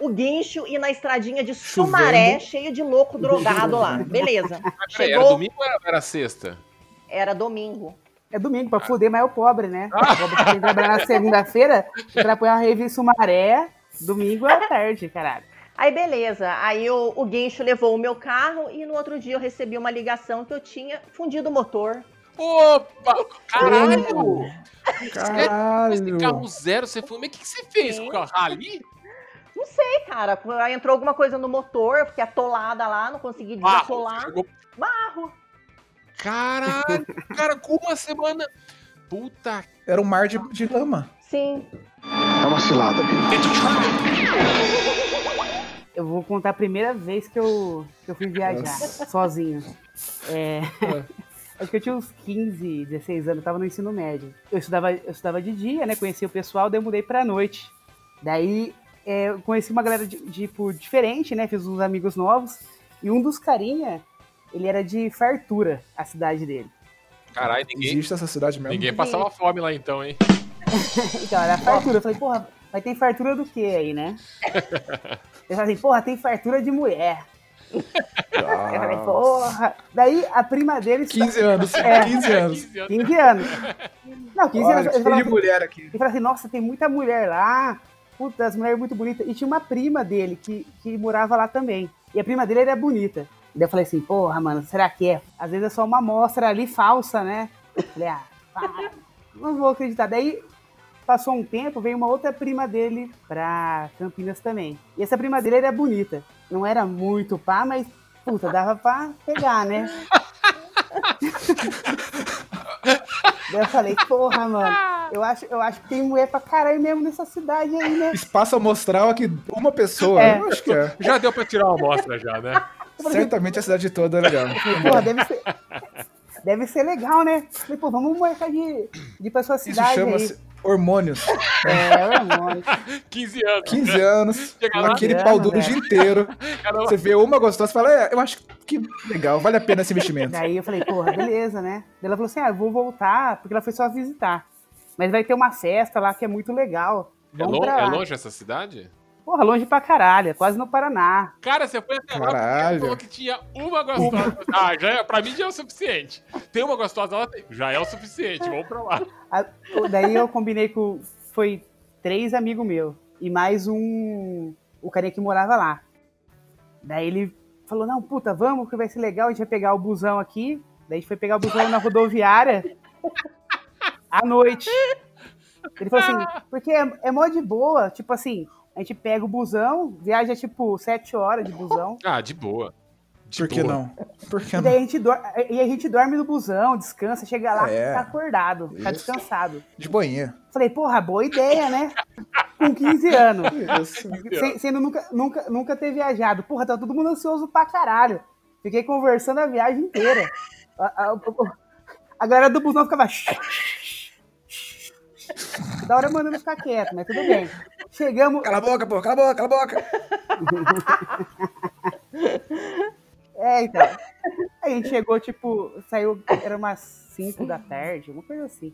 o guincho e na estradinha de. Sumaré, cheio de louco drogado lá. <laughs> Beleza. Mas peraí, era Chegou, domingo ou era- era sexta? era domingo. É domingo, pra fuder, mas é o pobre, né? O pobre que tem que trabalhar na segunda-feira, pra pôr uma em Sumaré, domingo é tarde, caralho. Aí beleza, aí o, o guincho levou o meu carro e no outro dia eu recebi uma ligação que eu tinha fundido o motor. Opa! Caralho! Esse Caralho. carro zero, você foi. Mas o que, que você fez com o carro? Rally? Não sei, cara, aí entrou alguma coisa no motor, eu fiquei atolada lá, não consegui Barro. desatolar. Jogou- Barro. Caralho! Cara, com uma semana. Puta. Era um mar de, de lama. Sim. É uma cilada, Eu vou contar a primeira vez que eu, que eu fui viajar sozinho. É, acho que eu tinha uns 15, 16 anos, eu tava no ensino médio. Eu estudava, eu estudava de dia, né? Conheci o pessoal, daí eu mudei pra noite. Daí é, eu conheci uma galera de, tipo, diferente, né? Fiz uns amigos novos. E um dos carinha, ele era de fartura, a cidade dele. Caralho, ninguém, Existe essa cidade mesmo? ninguém passava fome lá então, hein? <laughs> Então, era fartura. Eu falei, porra, mas tem fartura do que aí, né? <laughs> Eu falei, porra, tem fartura de mulher. Eu falei, porra. Daí a prima dele. 15 anos, É. 15 anos. 15 anos. 15 anos. Não, 15 Olha, anos. Ele falava, de mulher aqui. ele falava assim, nossa, tem muita mulher lá. Puta, as mulheres muito bonitas. E tinha uma prima dele que, que morava lá também. E a prima dele era bonita. Daí eu falei assim, porra, mano, será que é? Às vezes é só uma amostra ali falsa, né? Eu falei, ah, não vou acreditar. Daí passou um tempo, veio uma outra prima dele pra Campinas também. E essa prima dele era bonita. Não era muito pá, mas, puta, dava pra pegar, né? Daí eu falei, porra, mano, eu acho, eu acho que tem mulher pra caralho mesmo nessa cidade aí, né? Espaço amostral aqui, uma pessoa. É. Eu acho que é. Já deu pra tirar uma amostra já, né? Certamente a cidade toda é legal. Porra, deve ser, deve ser legal, né? Falei, pô, vamos marcar de, de ir pra sua Isso cidade chama-se hormônios. É, hormônio. 15 <laughs> anos. 15 anos, lá, aquele grana, pau duro o velho. dia inteiro. <laughs> Cara, Você vê uma gostosa e fala, é, eu acho que legal, vale a pena esse investimento. Daí eu falei, porra, beleza, né? Daí ela falou assim, ah, eu vou voltar, porque ela foi só visitar. Mas vai ter uma festa lá que é muito legal. é, pra é longe essa cidade? Porra, longe pra caralho, é quase no Paraná. Cara, você foi até lá Caralho. porque falou que tinha uma gostosa. Ah, já é, pra mim já é o suficiente. Tem uma gostosa lá, tem- já é o suficiente. Vamos pra lá. A- daí eu combinei com. Foi três amigos meus. E mais um. O carinha que morava lá. Daí ele falou: Não, puta, vamos, que vai ser legal. A gente vai pegar o busão aqui. Daí a gente foi pegar o busão na rodoviária. À noite. Ele falou assim: Porque é, é mó de boa. Tipo assim, a gente pega o busão, viaja tipo sete horas de busão. Ah, de boa. Por que não? Por que E não? daí a gente, e a gente dorme no busão, descansa, chega lá, É. tá acordado, tá Isso. descansado. De boinha. Falei, porra, boa ideia, né? Com 15 anos. <laughs> Isso. Sendo nunca, nunca, nunca ter viajado. Porra, tá todo mundo ansioso pra caralho. Fiquei conversando a viagem inteira. A, a- a galera do busão ficava. <laughs> Da hora mandando ficar quieto, mas tudo bem. Chegamos. Cala a boca, pô, cala a boca, cala a boca. <laughs> É, então. A gente chegou, tipo, saiu, era umas 5 da tarde, uma coisa assim.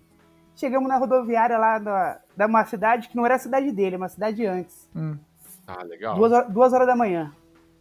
Chegamos na rodoviária lá da, da uma cidade que não era a cidade dele, uma cidade antes. Ah, legal. Duas, horas- duas horas da manhã.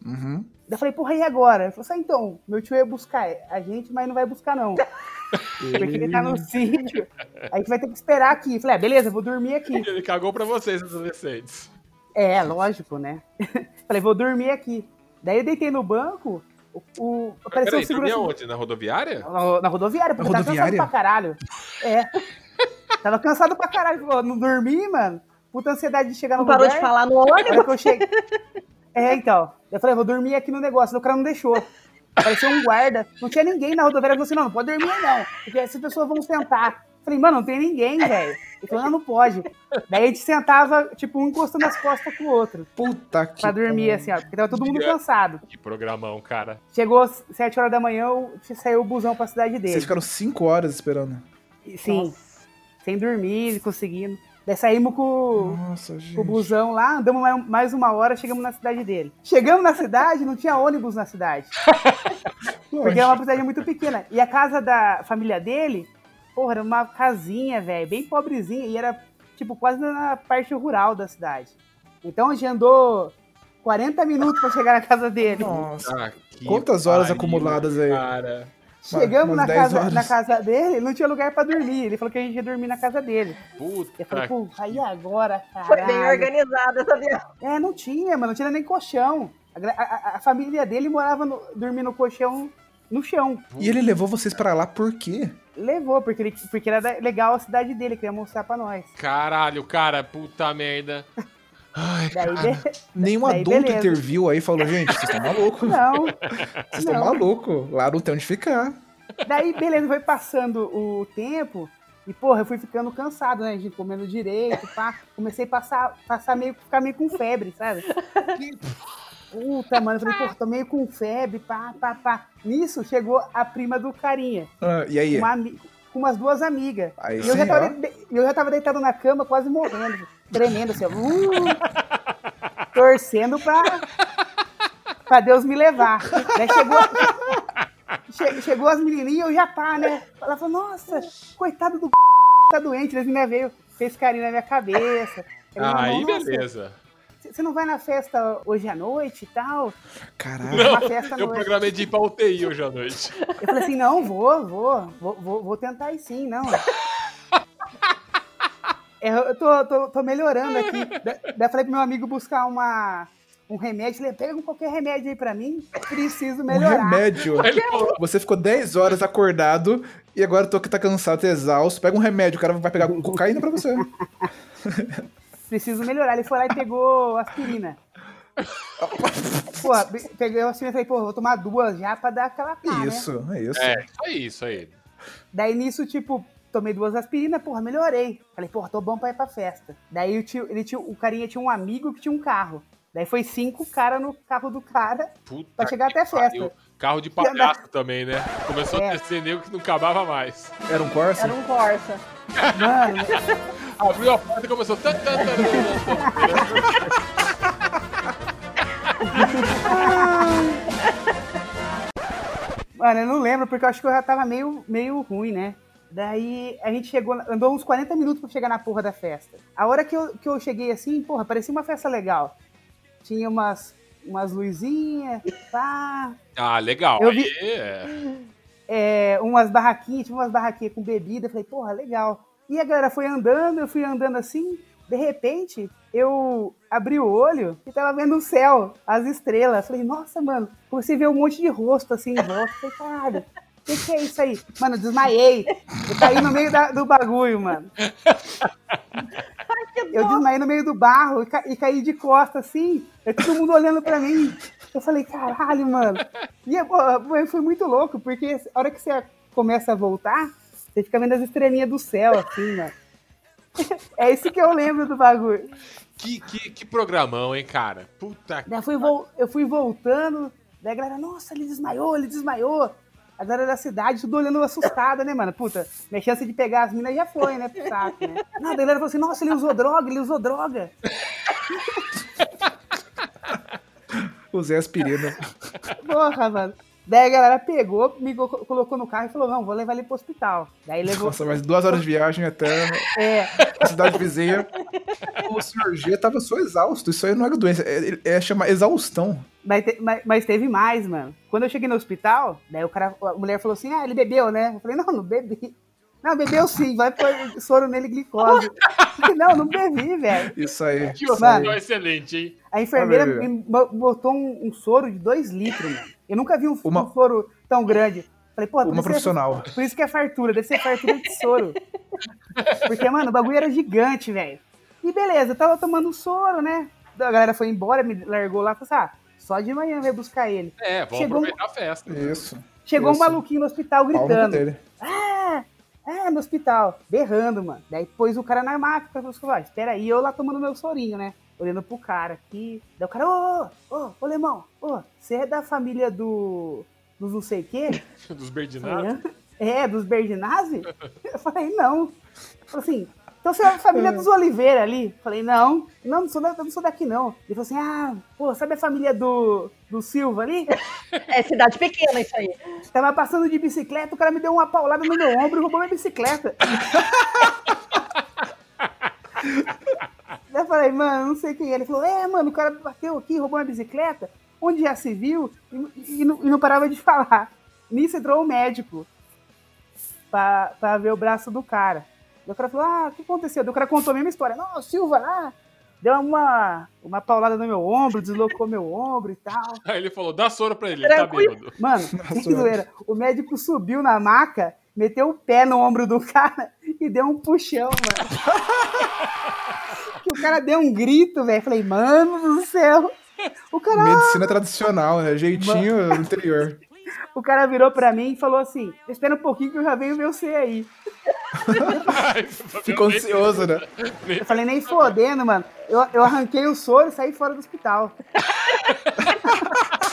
Uhum. Daí eu falei, porra, e agora? Ele falou assim, ah, então, meu tio ia buscar a gente, mas não vai buscar, não. <laughs> Porque <laughs> ele tá no sítio. A gente vai ter que esperar aqui. Falei, ah, beleza, vou dormir aqui. Ele cagou pra vocês, adolescentes. É, lógico, né? <laughs> Falei, vou dormir aqui. Daí eu deitei no banco, o, o, apareceu Peraí, o segurança dormia onde? Na rodoviária? na, na rodoviária, porque Na eu tava rodoviária? cansado pra caralho. É. <laughs> Tava cansado pra caralho. Não dormi, mano. Puta ansiedade de chegar no Não parou lugar. de falar no ônibus? que eu cheguei. É, então. Eu falei, vou dormir aqui no negócio. O cara não deixou. Apareceu um guarda. Não tinha ninguém na rodoviária. Ele falou assim: não, não pode dormir aí, não. Porque essas pessoas vão sentar. Eu falei, mano, não tem ninguém, velho. Ele falou, não, não pode. Daí a gente sentava, tipo, um encostando as costas com o outro. Puta que. Pra dormir, assim, ó. Porque tava todo mundo cansado. Que programão, cara. Chegou às 7 horas da manhã, eu- saiu o busão pra cidade dele. Vocês ficaram 5 horas esperando. Sim. Sem dormir, conseguindo. Daí saímos com, Nossa, com o busão lá, andamos mais- mais uma hora, chegamos na cidade dele. Chegamos na cidade, não tinha ônibus na cidade. <laughs> Porque é uma cidade muito pequena. E a casa da família dele, porra, era uma casinha, velho, bem pobrezinha. E era, tipo, quase na parte rural da cidade. Então a gente andou 40 minutos pra chegar na casa dele. Nossa. Ah, que Quantas horas pariu, acumuladas aí? Cara. Chegamos na 10 casa, na casa dele, não tinha lugar pra dormir. Ele falou que a gente ia dormir na casa dele. Puta. Eu falei, pô, aí agora, cara. Foi bem organizada essa viagem. É, não tinha, mano, não tinha nem colchão. A, a- a- família dele morava no, dormindo no colchão no chão. E ele levou vocês pra lá por quê? Levou, porque, ele, porque era legal a cidade dele, queria mostrar pra nós. Caralho, cara, puta merda. Ai, Daí, cara. be- <laughs> Nenhum Daí, adulto beleza. interviu aí e falou, gente, vocês estão malucos. <laughs> não. Vocês estão malucos. Lá não tem onde ficar. Daí, beleza, foi passando o tempo. E, porra, eu fui ficando cansado, né? De comendo direito, pá. Comecei a passar, passar meio, ficar meio com febre, sabe? Puta, mano, eu falei, porra, tô meio com febre, pá, pá, pá. Nisso chegou a prima do carinha. Ah, e aí? uma ami- com umas duas amigas. Aí e eu, sim, já tava ó. eu já tava deitado na cama, quase morrendo, tremendo assim, ó. Uh, torcendo pra, pra Deus me levar. Daí chegou, che- chegou as menininhas, eu já pá, né? Ela falou, nossa, coitado do tá doente, eles ainda veio, fez carinho na minha cabeça. Falei, Aí, "Nossa, beleza. Você não vai na festa hoje à noite e tal? Caralho. À Eu noite. programei de ir pra UTI hoje à noite. Eu falei assim, não, vou, vou, vou, vou, vou tentar ir sim, não. É, Eu tô, tô, tô melhorando aqui. <laughs> Da- Daí eu falei pro meu amigo buscar uma, um remédio. Falei, pega um qualquer remédio aí pra mim. Preciso Um melhorar. remédio. Ele falou, Você ficou 10 horas acordado e agora tô que tá cansado, tá exausto. Pega um remédio, o cara vai pegar cocaína pra você. <laughs> Preciso melhorar. Ele foi lá e pegou aspirina. <laughs> Pô, peguei a aspirina e falei, pô, vou tomar duas já pra dar aquela pá, né? Isso, é isso. É, isso aí, isso aí. Daí nisso, tipo, tomei duas aspirinas, porra, melhorei. Falei, porra, tô bom pra ir pra festa. Daí o, tio, ele tinha, o carinha tinha um amigo que tinha um carro. Daí foi cinco caras no carro do cara Puta pra chegar até a festa. pariu. Carro de palhaço também, né? Começou É. a descer nego que não acabava mais. Era um Corsa? Era um Corsa. Mano, Abriu a porta e começou. mano, eu não lembro, porque eu acho que eu já tava meio, meio ruim, né? Daí a gente chegou, andou uns 40 minutos pra chegar na porra da festa. A hora que eu, que eu cheguei assim, porra, parecia uma festa legal. Tinha umas, umas luzinhas, pá, Ah, legal. Eu vi- é. é, umas barraquinhas, tinha umas barraquinhas com bebida. Falei, porra, legal. E a galera foi andando, eu fui andando assim. De repente, eu abri o olho e tava vendo o céu, as estrelas. Falei, nossa, mano, a ver um monte de rosto assim em volta. Falei, caralho, que, que é isso aí? Mano, eu desmaiei. Eu caí no meio da- do bagulho, mano. Eu desmaiei no meio do barro e, ca- e caí de costa, assim. E todo mundo olhando pra mim. Eu falei, caralho, mano. E pô, foi muito louco, porque a hora que você começa a voltar, você fica vendo as estrelinhas do céu, assim, mano. <laughs> É isso que eu lembro do bagulho. Que, que, que programão, hein, cara? Puta eu fui, eu fui voltando, daí a galera, nossa, ele desmaiou, ele desmaiou. A galera da cidade, tudo olhando assustada, né, mano? Puta, minha chance de pegar as minas já foi, né, pro saco, né? Não, a galera falou assim, nossa, ele usou droga, ele usou droga. Usei aspirina. Porra, mano. Daí a galera pegou, me co- colocou no carro e falou, não, vou levar ele pro hospital. Daí levou... Nossa, mais duas horas de viagem até É, a cidade vizinha. O G tava só exausto. Isso aí não é doença, é, é chamar exaustão. Mas, te- mas- mas teve mais, mano. Quando eu cheguei no hospital, daí o cara, a mulher falou assim, ah, ele bebeu, né? Eu falei, não, não bebi. Não, bebeu sim, vai pôr soro nele glicose. <laughs> Não, não bebi, velho. Isso aí. Que isso hospital aí. excelente, hein? A enfermeira aí. me bo- botou um, um soro de 2 litros, mano. Eu nunca vi um, Uma- um soro tão grande. Falei, pô, Uma que é- profissional. por isso que é fartura, deve ser fartura de soro. Porque, mano, o bagulho era gigante, velho. E beleza, eu tava tomando soro, né? A galera foi embora, me largou lá, falou assim, ah, só de manhã vai buscar ele. É, vamos Chegou um- aproveitar a festa. Isso. Chegou Isso. um maluquinho no hospital gritando. É, é, no hospital, berrando, mano. Daí pôs o cara na maca, falou assim, "Ó, espera aí, eu lá tomando meu sorinho, né? Olhando pro cara aqui. Daí o cara, ô, ô, ô, Lemão, ô, você é da família do. dos não sei o quê? <laughs> Dos falei, é, dos Berdinazzi? <laughs> Eu falei, não. Falei assim, então você é da família dos Oliveira ali? Falei, não, não, não sou, da- não sou daqui não. Ele falou assim, ah, pô, sabe a família do, do Silva ali? <laughs> É cidade pequena isso aí. Tava passando de bicicleta, o cara me deu uma paulada no meu ombro e roubou minha bicicleta. Eu falei, mano, não sei quem é. Ele falou, é, mano, o cara bateu aqui, roubou minha bicicleta. Onde já se viu? E, e não, e não parava de falar. Nisso entrou o médico pra, pra ver o braço do cara. O cara falou, ah, o que aconteceu? O cara contou a mesma história. Não, o Silva lá deu uma, uma paulada no meu ombro, deslocou meu ombro e tal. <laughs> Aí ele falou, dá soro pra ele, ele tá Tranquilo. bêbado. <laughs> Mano, sem zoeira. O médico subiu na maca, meteu o pé no ombro do cara e deu um puxão, mano. <laughs> que o cara deu um grito, velho. Falei, mano do céu. O cara, Medicina tradicional, né? Jeitinho interior. O cara virou pra mim e falou assim: espera um pouquinho que eu já venho ver você aí. <laughs> Ficou ansioso, né? Eu falei, nem fodendo, mano. Eu, eu arranquei o soro e saí fora do hospital. <laughs>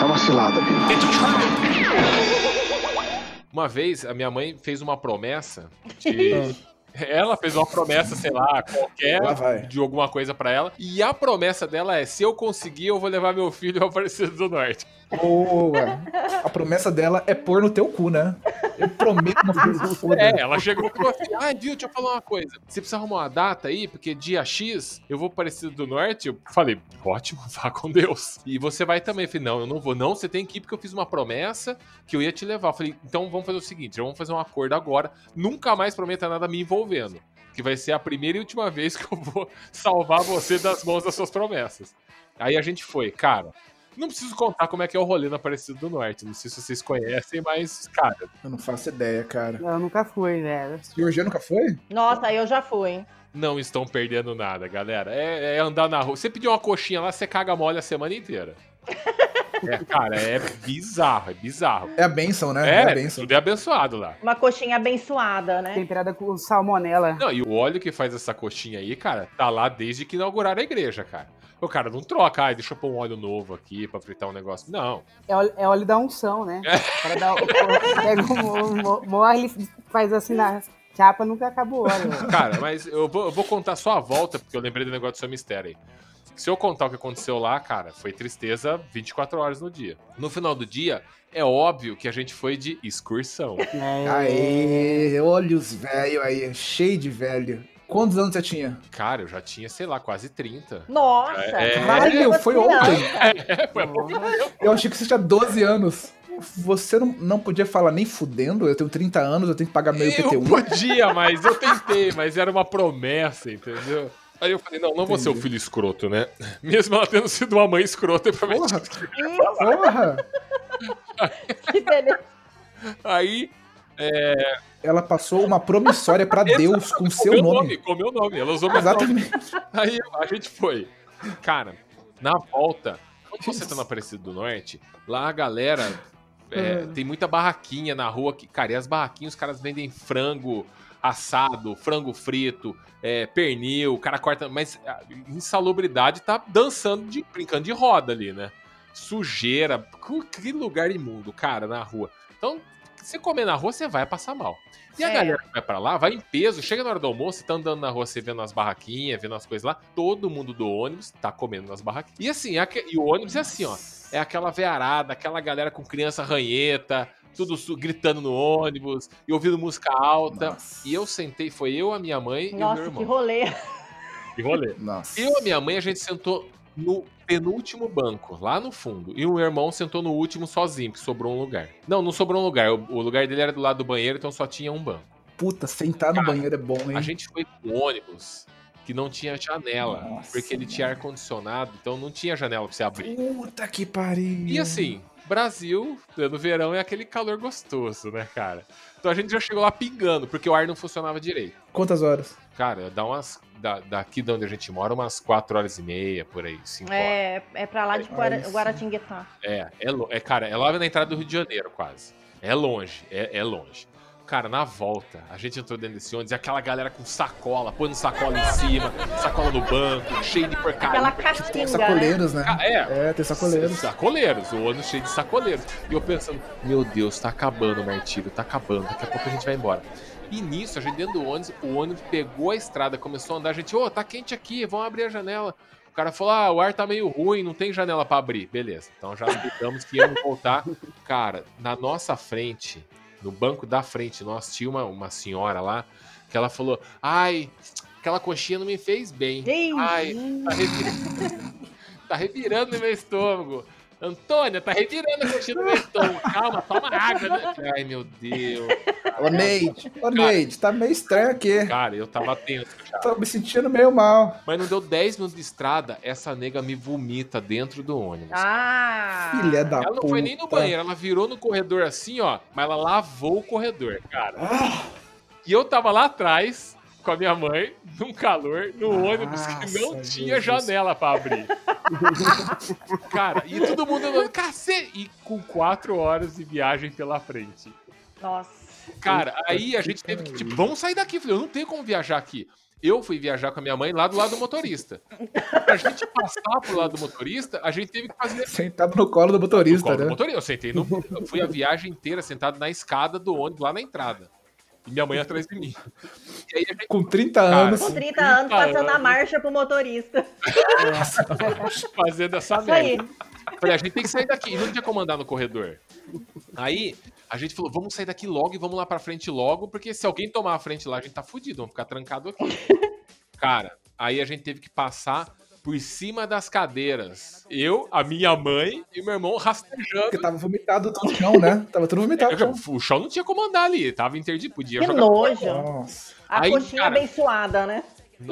É uma cilada. Uma vez, a minha mãe fez uma promessa de... Ela fez uma promessa, sei lá, qualquer, de alguma coisa pra ela. E a promessa dela é: se eu conseguir, eu vou levar meu filho ao Aparecido do Norte. Boa. A promessa dela é pôr no teu cu, né? Eu prometo uma coisa foda. É, ela chegou e falou assim: ah, viu, deixa eu falar uma coisa. Você precisa arrumar uma data aí, porque dia X eu vou para Aparecido do Norte. Eu falei: ótimo, <laughs> vá com Deus. E você vai também. Eu falei: não, eu não vou, não. Você tem que ir porque eu fiz uma promessa que eu ia te levar. Eu falei: então vamos fazer o seguinte: vamos fazer um acordo agora. Nunca mais prometa nada me envolvendo. Que vai ser a primeira e última vez que eu vou <laughs> salvar você das mãos das suas promessas. Aí a gente foi, cara. Não preciso contar como é que é o rolê no Aparecido do Norte. Não sei se vocês conhecem, mas, cara, Eu não faço ideia, cara. Eu nunca fui, velho. O senhor G nunca foi? Nossa, eu já fui. não estão perdendo nada, galera. É, é andar na rua. Você pediu uma coxinha lá, você caga mole a semana inteira. É, cara, é bizarro, é bizarro. É a benção, né? É, a benção. tudo é abençoado lá. Uma coxinha abençoada, né? Temperada com salmonela. Não, e o óleo que faz essa coxinha aí, cara, tá lá desde que inauguraram a igreja, cara. O cara não troca, ai, deixa eu pôr um óleo novo aqui pra fritar um negócio. Não. É óleo, é óleo da unção, né? O cara dá, pega um, morre, ele faz assim na chapa, nunca acaba o óleo. Cara, mas eu vou, eu vou contar só a volta, porque eu lembrei do negócio do seu mistério aí. Se eu contar o que aconteceu lá, cara, foi tristeza 24 horas no dia. No final do dia, é óbvio que a gente foi de excursão. <laughs> É, Aê, olha os velhos aí, cheio de velho. Quantos anos você tinha? Cara, eu já tinha, sei lá, quase 30. Nossa! É, Caralho, foi ontem. É, foi tempo. Eu achei que você tinha 12 anos. Você não, não podia falar nem fudendo, eu tenho 30 anos, eu tenho que pagar meio Eu PTU. podia, mas eu tentei, mas era uma promessa, entendeu? Aí eu falei, não, não vou ser o filho escroto, né? <laughs> Mesmo ela tendo sido uma mãe escrota, eu prometi. Porra, <laughs> porra. Que beleza. Aí Ela passou uma promissória pra <laughs> Deus com seu meu nome. Com meu nome. Ela usou meu nome. Exatamente. Aí a gente foi. Cara, na volta, quando você tá na Aparecida do Norte, lá a galera é, tem muita barraquinha na rua. Que, cara, e as barraquinhas os caras vendem frango assado, frango frito, é, pernil, o cara corta. Mas a insalubridade tá dançando, de, brincando de roda ali, né? Sujeira, que lugar imundo, cara, na rua. Então, se você comer na rua, você vai passar mal. E a galera que vai pra lá, vai em peso, chega na hora do almoço, você tá andando na rua, você vendo as barraquinhas, vendo as coisas lá, todo mundo do ônibus tá comendo nas barraquinhas. E assim, é e o ônibus é assim, ó. É aquela vearada, aquela galera com criança ranheta, tudo gritando no ônibus e ouvindo música alta. Nossa. E eu sentei, foi eu, a minha mãe e o Nossa, meu que irmão. rolê. Que rolê. <laughs> Nossa. Eu e a minha mãe, a gente sentou no penúltimo banco, lá no fundo. E o meu irmão sentou no último sozinho, que sobrou um lugar. Não, não sobrou um lugar. O, lugar dele era do lado do banheiro, então só tinha um banco. Puta, sentar no Cara, banheiro é bom, hein? A gente foi com ônibus que não tinha janela, Nossa, porque ele tinha ar-condicionado, então não tinha janela pra você abrir. Puta que pariu. E assim, Brasil, no verão, é aquele calor gostoso, né, cara? Então a gente já chegou lá pingando, porque o ar não funcionava direito. Quantas horas? Cara, dá umas. da- daqui de onde a gente mora, umas 4 horas e meia, por aí, 5 horas. É, é pra lá de Guara. Guaratinguetá. É, é, é, cara, é lá na entrada do Rio de Janeiro, quase. É longe, é, é longe. Cara, na volta, a gente entrou dentro desse ônibus e aquela galera com sacola, pondo sacola em cima, sacola no banco, cheio de porcaria. Aquela Tem caatinga, né? sacoleiros, né? Ah, é, É, tem sacoleiros. Sacoleiros, o ônibus cheio de sacoleiros. E eu pensando, meu Deus, tá acabando o martírio, tá acabando, daqui a pouco a gente vai embora. E nisso, a gente dentro do ônibus, o ônibus pegou a estrada, começou a andar, a gente, ô, tá quente aqui, vamos abrir a janela. O cara falou, ah, o ar tá meio ruim, não tem janela pra abrir. Beleza, então já explicamos que íamos voltar. Cara, na nossa frente, no banco da frente, nós tinha uma, uma senhora lá, que ela falou, ai, aquela coxinha não me fez bem. Ai, tá revirando, <laughs> tá revirando no meu estômago. Antônia, tá revirando a coxinha meu estômago. Calma, toma água, né? Ai, meu Deus. Ô, Neide, ô, Neide, tá meio estranho aqui. Cara, eu tava tenso. Tô me sentindo meio mal. Mas não deu 10 minutos de estrada, essa nega me vomita dentro do ônibus. Ah! Filha da ela puta. não foi nem no banheiro, ela virou no corredor assim, ó, mas ela lavou o corredor, cara. Ah, E eu tava lá atrás com a minha mãe, num calor, no ônibus que não tinha Jesus. janela pra abrir. <laughs> Cara, e todo mundo andando, cacete! E com quatro horas de viagem pela frente. Nossa. Cara, aí a gente teve que, tipo, vamos sair daqui. Eu Falei, eu não tenho como viajar aqui. Eu fui viajar com a minha mãe lá do lado do motorista. Pra gente passar pro lado do motorista, a gente teve que fazer Sentado no colo do motorista, no colo do né? motorista. Eu sentei no. Eu fui a viagem inteira sentado na escada do ônibus lá na entrada. E minha mãe atrás de mim. E aí a Com 30 Cara, anos. Com 30 anos, passando a anos. marcha pro motorista. <laughs> fazendo essa Isso aí. merda. Falei, a gente tem que sair daqui. E não tinha como andar no corredor. Aí a gente falou, vamos sair daqui logo e vamos lá pra frente logo, porque se alguém tomar a frente lá, a gente tá fudido, vamos ficar trancado aqui. <laughs> Cara, aí a gente teve que passar por cima das cadeiras. Eu, a minha mãe e meu irmão rastejando. Porque tava vomitado no chão, né? Tava tudo vomitado chão. O chão não tinha como andar ali, tava interdito, podia Que jogar. nojo. Nossa. A Aí, coxinha cara, abençoada, né?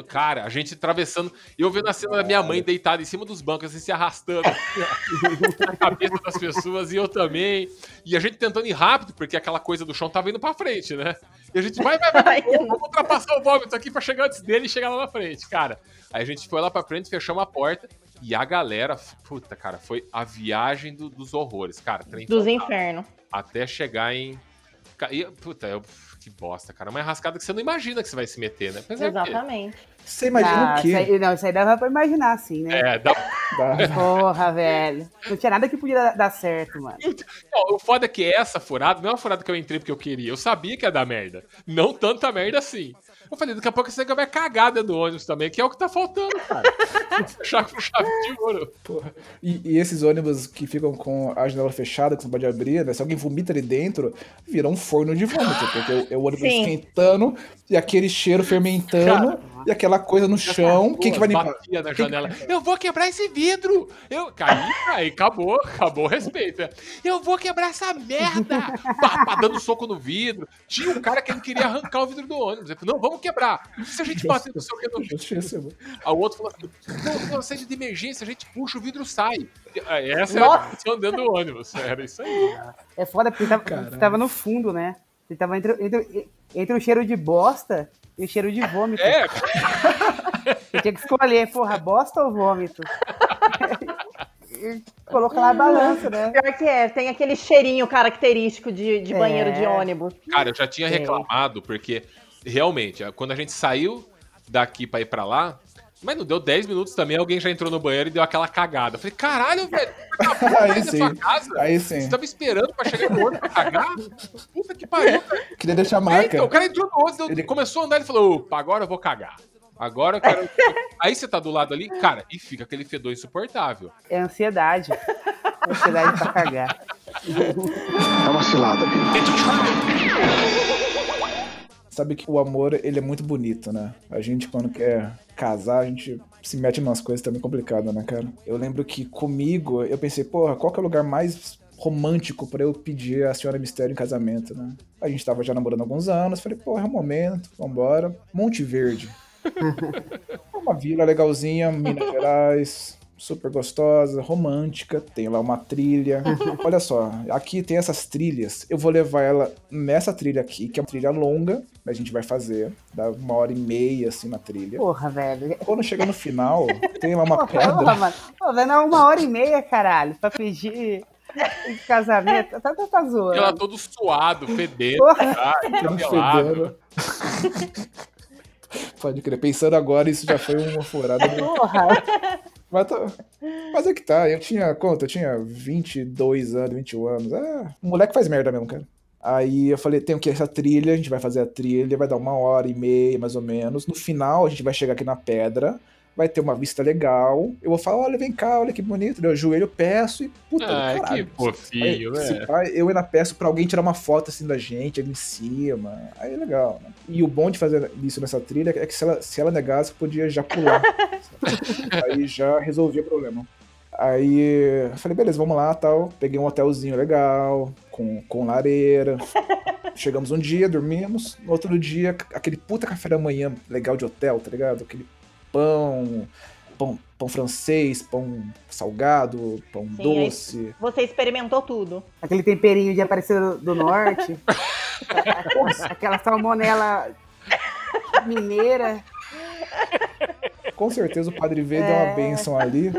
Cara, a gente atravessando. E eu vendo a cena da minha mãe deitada em cima dos bancos, assim, se arrastando <laughs> na cabeça das pessoas, e eu também. E a gente tentando ir rápido, porque aquela coisa do chão tava indo pra frente, né? E a gente vai, vai, vai, Ai, vamos, ultrapassar o vômito aqui pra chegar antes dele e chegar lá na frente, cara. Aí a gente foi lá pra frente, fechamos a porta. E a galera, puta, cara, foi a viagem do- dos horrores, cara. Dos infernos. Até chegar em. Puta, eu... que bosta, cara. Uma rascada que você não imagina que você vai se meter, né? Mas é? Exatamente. Você imagina Ah, o quê? Isso aí, não, isso aí dava pra imaginar, assim, né? É, dá Dá. <laughs> Porra, velho. Não tinha nada que podia dar- dar certo, mano. Não, o foda é que essa furada não é uma furada que eu entrei porque eu queria. Eu sabia que ia dar merda. Não tanta merda assim. Eu falei, daqui a pouco você vai cagar dentro do ônibus também, que é o que tá faltando, cara. <laughs> Fechar com chave de ouro. Porra. E, e esses ônibus que ficam com a janela fechada, que você não pode abrir, né? Se alguém vomita ali dentro, vira um forno de vômito, porque o- é o ônibus Sim. esquentando e aquele cheiro fermentando e aquela coisa no chão. Quem que vai limpar? Batia na janela. Eu vou quebrar esse vidro. Eu caí, aí acabou, acabou o respeito. Eu vou quebrar essa merda. Pá, pá, dando soco no vidro. Tinha um cara que ele queria arrancar o vidro do ônibus. Ele falou, não, vamos quebrar. E se a gente bater no seu que no vidro? O outro falou assim: não, não, saída de emergência, a gente puxa, o vidro sai. Essa era Nossa. a discussão dentro do ônibus. Era isso aí. É foda porque tava, tava no fundo, né? Ele tava entre, entre, entre o cheiro de bosta e o cheiro de vômito. É, Você tinha que escolher, porra, bosta ou vômito? E Coloca na balança, né? Pior que é, tem aquele cheirinho característico de, de É. banheiro de ônibus. Cara, eu já tinha reclamado, porque realmente, quando a gente saiu daqui pra ir pra lá, mas não deu 10 minutos também, alguém já entrou no banheiro e deu aquela cagada. Eu falei, caralho, velho, <laughs> Aí sai da sim. sua casa. Aí Você sim. tava esperando pra chegar no outro pra cagar? Puta que pariu. <laughs> cara. Queria deixar É, marca. então, o cara entrou no outro, Ele- começou a andar e falou, opa, agora eu vou cagar. Agora eu quero. <laughs> Aí você tá do lado ali, cara, e fica aquele fedor insuportável. É ansiedade. Ansiedade pra cagar. É uma cilada? Sabe que o amor, ele é muito bonito, né? A gente, quando quer casar, a gente se mete em umas coisas também complicadas, né, cara? Eu lembro que comigo, eu pensei, porra, qual que é o lugar mais romântico pra eu pedir a senhora Mistério em casamento, né? A gente tava já namorando há alguns anos, falei, porra, é o momento, vambora. Monte Verde. <laughs> uma vila legalzinha, Minas Gerais, super gostosa, romântica, tem lá uma trilha. Olha só, aqui tem essas trilhas. Eu vou levar ela nessa trilha aqui, que é uma trilha longa, a gente vai fazer, dá uma hora e meia assim na trilha. Porra, velho. Quando chega no final, tem lá uma <laughs> Porra, pedra. mano. Pô, velho, é uma hora e meia, caralho, pra pedir em casamento. Tá, tá, tá zoando. Ela todo suado, fedendo, Porra. tá, cabelado. fedendo. <laughs> Pode crer, pensando agora, isso já foi uma furada. Porra. Mas, tá- mas é que tá, eu tinha, quanto? Eu tinha 22 anos, 21 anos. É, o moleque faz merda mesmo, cara. Aí eu falei, tem que essa trilha, a gente vai fazer a trilha, vai dar uma hora e meia, mais ou menos. No final, a gente vai chegar aqui na pedra, vai ter uma vista legal. Eu vou falar, olha, vem cá, olha que bonito. Eu ajoelho, peço e, puta, Ai, caralho. que fofinho, se né? eu ainda peço pra alguém tirar uma foto assim da gente, ali em cima. Aí é legal, né? E o bom de fazer isso nessa trilha é que se ela, se ela negasse, podia já pular. <laughs> Aí já resolvia o problema. Aí eu falei, beleza, vamos lá tal. Peguei um hotelzinho legal, com, com lareira. Chegamos um dia, dormimos. No outro dia, aquele puta café da manhã legal de hotel, tá ligado? Aquele pão, pão, pão francês, pão salgado, pão Sim, doce. Você experimentou tudo. Aquele temperinho de Aparecida do Norte. <laughs> Aquela salmonela mineira. Com certeza o Padre V deu uma benção ali.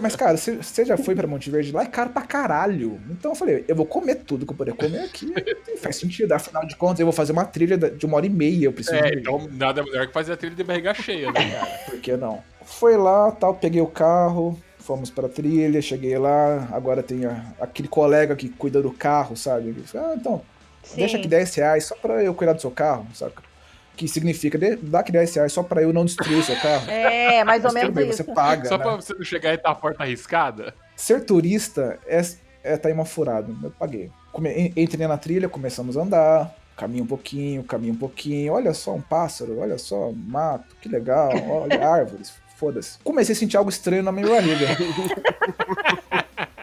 Mas, cara, você já foi pra Monte Verde? Lá é caro pra caralho. Então eu falei, eu vou comer tudo que eu puder comer aqui. Faz sentido. Afinal de contas, eu vou fazer uma trilha de uma hora e meia. Eu preciso É, de- então nada melhor que fazer a trilha de barriga cheia, né, cara? Por que não? Foi lá, tal, peguei o carro, fomos pra trilha, cheguei lá. Agora tem a- aquele colega que cuida do carro, sabe? Ele ah, então, Sim. deixa aqui 10 reais só pra eu cuidar do seu carro, saca? Que significa, dê- dá aqui 10 reais só pra eu não destruir o seu carro. <laughs> É, mais ou tudo menos bem, isso. você paga, Só né? pra você não chegar e estar a porta arriscada. Ser turista é, é tá em uma furada. Eu paguei. Come, en- entrei na trilha, começamos a andar. Caminho um pouquinho, caminho um pouquinho. Olha só um pássaro, olha só um mato, que legal. Olha <laughs> árvores, foda-se. Comecei a sentir algo estranho na minha barriga. <laughs>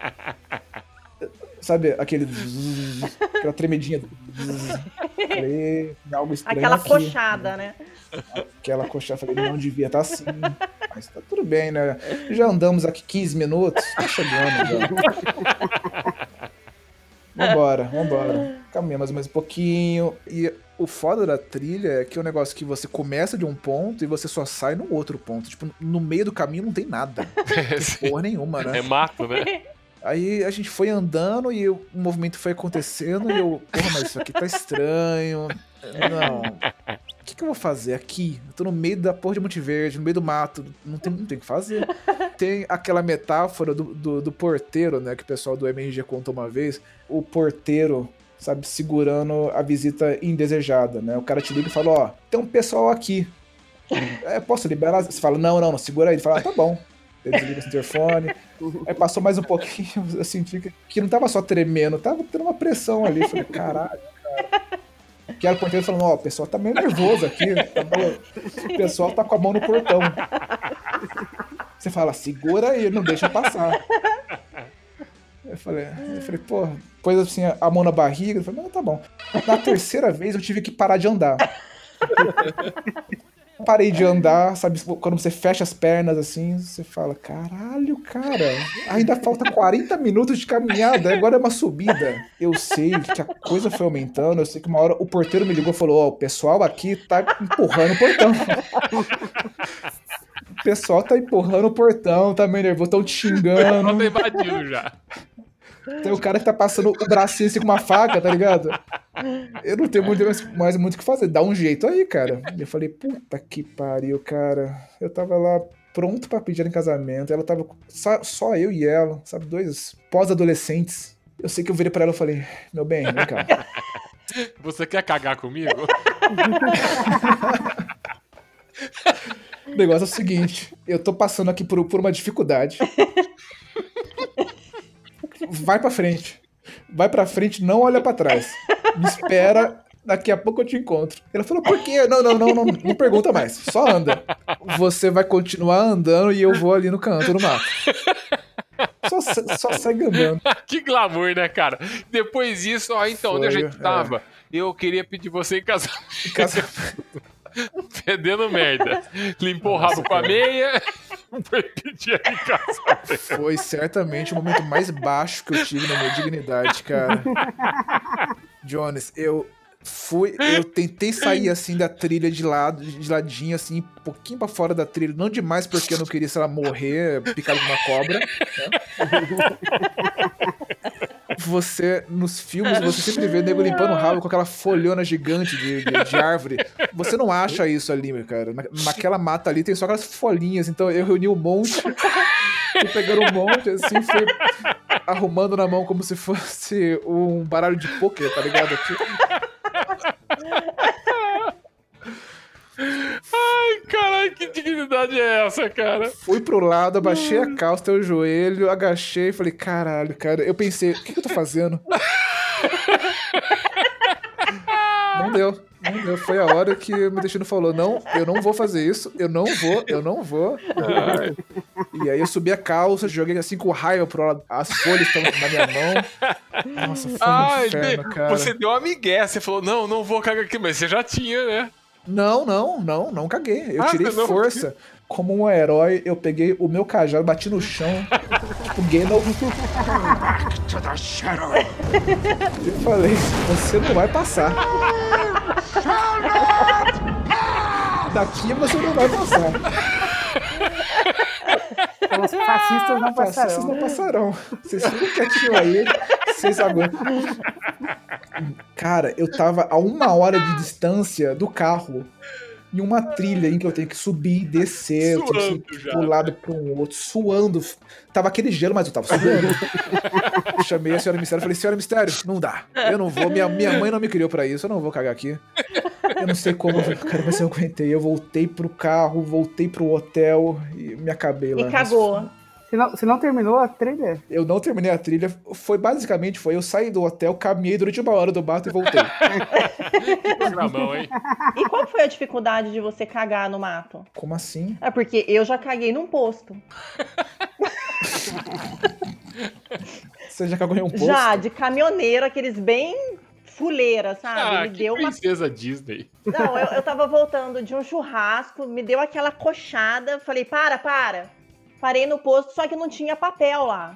Sabe aquele. zzz, aquela tremedinha. zzz. Falei, tem algo estranho. Aquela aqui. coxada, né? Aquela coxada, falei, não devia estar assim. Mas tá tudo bem, né? Já andamos aqui 15 minutos, tá chegando já. Vambora, vambora. Caminhamos mais um pouquinho. E o foda da trilha é que é um negócio que você começa de um ponto e você só sai no outro ponto. Tipo, no meio do caminho não tem nada. <laughs> Porra nenhuma, né? É mato, né? Aí a gente foi andando e o movimento foi acontecendo e eu, porra, mas isso aqui tá estranho. Não. O que, que eu vou fazer aqui? Eu tô no meio da porra de Monte Verde, no meio do mato. Não tem, não tem o que fazer. Tem aquela metáfora do, do, do porteiro, né? Que o pessoal do MRG contou uma vez. O porteiro, sabe, segurando a visita indesejada, né? O cara te liga e fala, ó, tem um pessoal aqui. É, posso liberar? Você fala, não, não, não, segura aí. Ele fala, ah, tá bom. Ele desliga esse interfone. Aí passou mais um pouquinho, eu senti que, que não tava só tremendo, tava tendo uma pressão ali. Falei, caralho, cara. Que era o falando, ó, o pessoal tá meio nervoso aqui. tá bom? o pessoal tá com a mão no portão. Você fala, segura aí, não deixa passar. Eu falei, eu falei, pô, pôs assim a mão na barriga, eu falei, não, tá bom. Na terceira vez eu tive que parar de andar. Parei de andar, sabe? Quando você fecha as pernas assim, você fala: caralho, cara, ainda falta 40 minutos de caminhada, agora é uma subida. Eu sei que a coisa foi aumentando, eu sei que uma hora o porteiro me ligou e falou: Ó, o pessoal aqui tá empurrando o portão. <laughs> O pessoal tá empurrando o portão, tá meio nervoso, tão te xingando. Invadiu já. Tem o cara que tá passando o bracinho assim com uma faca, tá ligado? Eu não tenho muito, mais, muito o que fazer. Dá um jeito aí, cara. Eu falei, puta que pariu, cara. Eu tava lá pronto pra pedir em casamento. Ela tava só, só eu e ela, sabe? Dois pós-adolescentes. Eu sei que eu virei pra ela e falei, meu bem, vem cá. <laughs> Você quer cagar comigo? <laughs> O negócio é o seguinte: eu tô passando aqui por, por uma dificuldade. Vai pra frente. Vai pra frente, não olha pra trás. Me espera, daqui a pouco eu te encontro. Ela falou, por quê? Não, não, não, não, não pergunta mais. Só anda. Você vai continuar andando e eu vou ali no canto, no mato. Só, só segue andando. <laughs> que glamour, né, cara? Depois disso, ó, então, onde a Foi, gente tava? Eu queria pedir você em casamento. Casa- <laughs> <laughs> Fedendo merda. Limpou o rabo com a meia. <laughs> Foi pedir em casamento. Foi certamente o momento mais baixo que eu tive na minha dignidade, cara. Jones, eu fui, eu tentei sair assim da trilha de lado, de ladinho assim, um pouquinho pra fora da trilha, não demais porque eu não queria, sei lá, morrer picado de uma cobra. né? <laughs> Você, nos filmes, você <laughs> sempre vê nego limpando o rabo com aquela folhona gigante de, de, de árvore. Você não acha isso ali, meu cara. Na- naquela mata ali tem só aquelas folhinhas. Então eu reuni um monte, fui pegando um monte, assim, fui arrumando na mão como se fosse um baralho de pôquer, tá ligado? Aqui. <laughs> Caralho, que dignidade é essa, cara? Fui pro lado, abaixei a calça, o joelho, agachei e falei, caralho, cara. Eu pensei, o que, que eu tô fazendo? Não deu, não deu. Foi a hora que o meu destino falou: não, eu não vou fazer isso, eu não vou, eu não vou. E aí eu subi a calça, joguei assim com raiva pro lado, as folhas estavam na minha mão. Nossa, foi um Ai, inferno, cara. você deu uma migué, você falou, não, não vou cagar aqui, mas você já tinha, né? Não, não, não, não caguei. Eu Ah, tirei não. força. Como um herói, eu peguei o meu cajado, bati no chão, tipo Gandalf. <laughs> E falei, você não vai passar. <laughs> Daqui você não vai passar. Então, os fascistas não Fascistas passarão. não passarão. Vocês ficam quietinhos aí, vocês aguentam. Cara, eu tava a uma hora de distância do carro. Em uma trilha em que eu tenho que subir e descer, eu tenho que Suando já. pular para um outro, suando. Tava aquele gelo, mas eu tava suando. <laughs> Chamei a senhora Mistério e falei, senhora Mistério, não dá. Eu não vou, minha, minha mãe não me criou pra isso, eu não vou cagar aqui. Eu não sei como, cara, mas eu aguentei. Eu voltei pro carro, voltei pro hotel e me acabei lá. E cagou. Você não, você não terminou a trilha? Eu não terminei a trilha. Foi basicamente, foi eu saí do hotel, caminhei durante uma hora do mato e voltei. <laughs> Que programão, hein? E qual foi a dificuldade de você cagar no mato? Como assim? É porque eu já caguei num posto. <laughs> Você já cagou em um posto? Já, de caminhoneiro, aqueles bem fuleira, sabe? Ah, me que deu uma. princesa Disney. Não, eu, eu tava voltando de um churrasco, me deu aquela coxada, falei, para, para. Parei no posto, só que não tinha papel lá.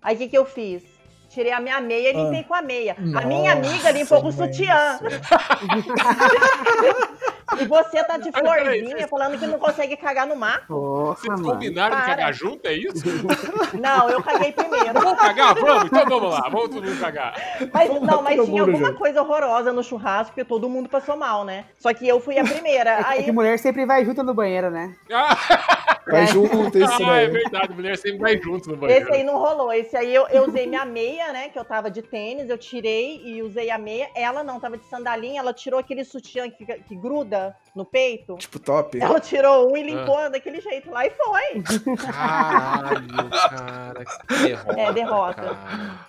Aí o que, que eu fiz? Tirei a minha meia e limpei com a meia. a minha amiga limpou com o Nossa, sutiã. <laughs> E você tá de florzinha falando que não consegue cagar no mato. Porra, Vocês combinaram de Para. cagar junto, é isso? <laughs> Não, eu caguei primeiro. Vamos cagar? Vamos? Então vamos lá, vamos todo mundo cagar. Mas, Vamos não, mas tinha mundo alguma junto. coisa horrorosa no churrasco, porque todo mundo passou mal, né? Só que eu fui a primeira. É Aí que mulher sempre vai junto no banheiro, né? Ah, <laughs> Vai junto, isso ah, é verdade, mulher sempre vai junto no banheiro. Esse aí não rolou. Esse aí eu, eu usei minha meia, né? Que eu tava de tênis, eu tirei e usei a meia. Ela não, tava de sandalinha, ela tirou aquele sutiã que, fica- que gruda no peito. Tipo, top. Ela tirou um e Ah. limpou daquele jeito lá e foi. Caralho, cara, que <laughs> derrota. É, derrota.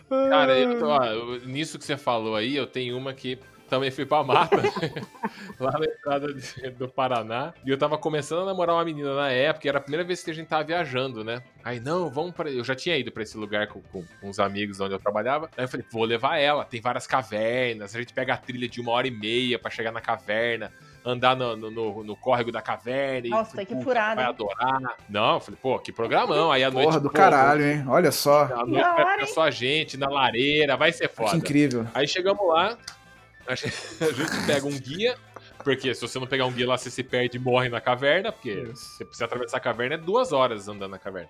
Cara, Cara, eu ó, nisso que você falou aí, eu tenho uma que também fui pra mata, <laughs> lá na entrada de- do Paraná. E eu tava começando a namorar uma menina na época, e era a primeira vez que a gente tava viajando, né? Aí, não, vamos pra. Eu já tinha ido pra esse lugar com, com uns amigos onde eu trabalhava. Aí eu falei, vou levar ela. Tem várias cavernas, a gente pega a trilha de uma hora e meia pra chegar na caverna. andar no, no, no- no córrego da caverna. e, Nossa, que puta, furada, Vai hein? adorar. Não, eu falei, pô, que programão. Aí à noite. Porra do pô, caralho, hein? Olha só. À noite vai hora, ficar só a gente na lareira, vai ser foda. Que incrível. Aí chegamos lá, a gente a gente pega um guia, porque se você não pegar um guia lá, você se perde e morre na caverna, porque você precisa atravessar a caverna, é duas horas andando na caverna.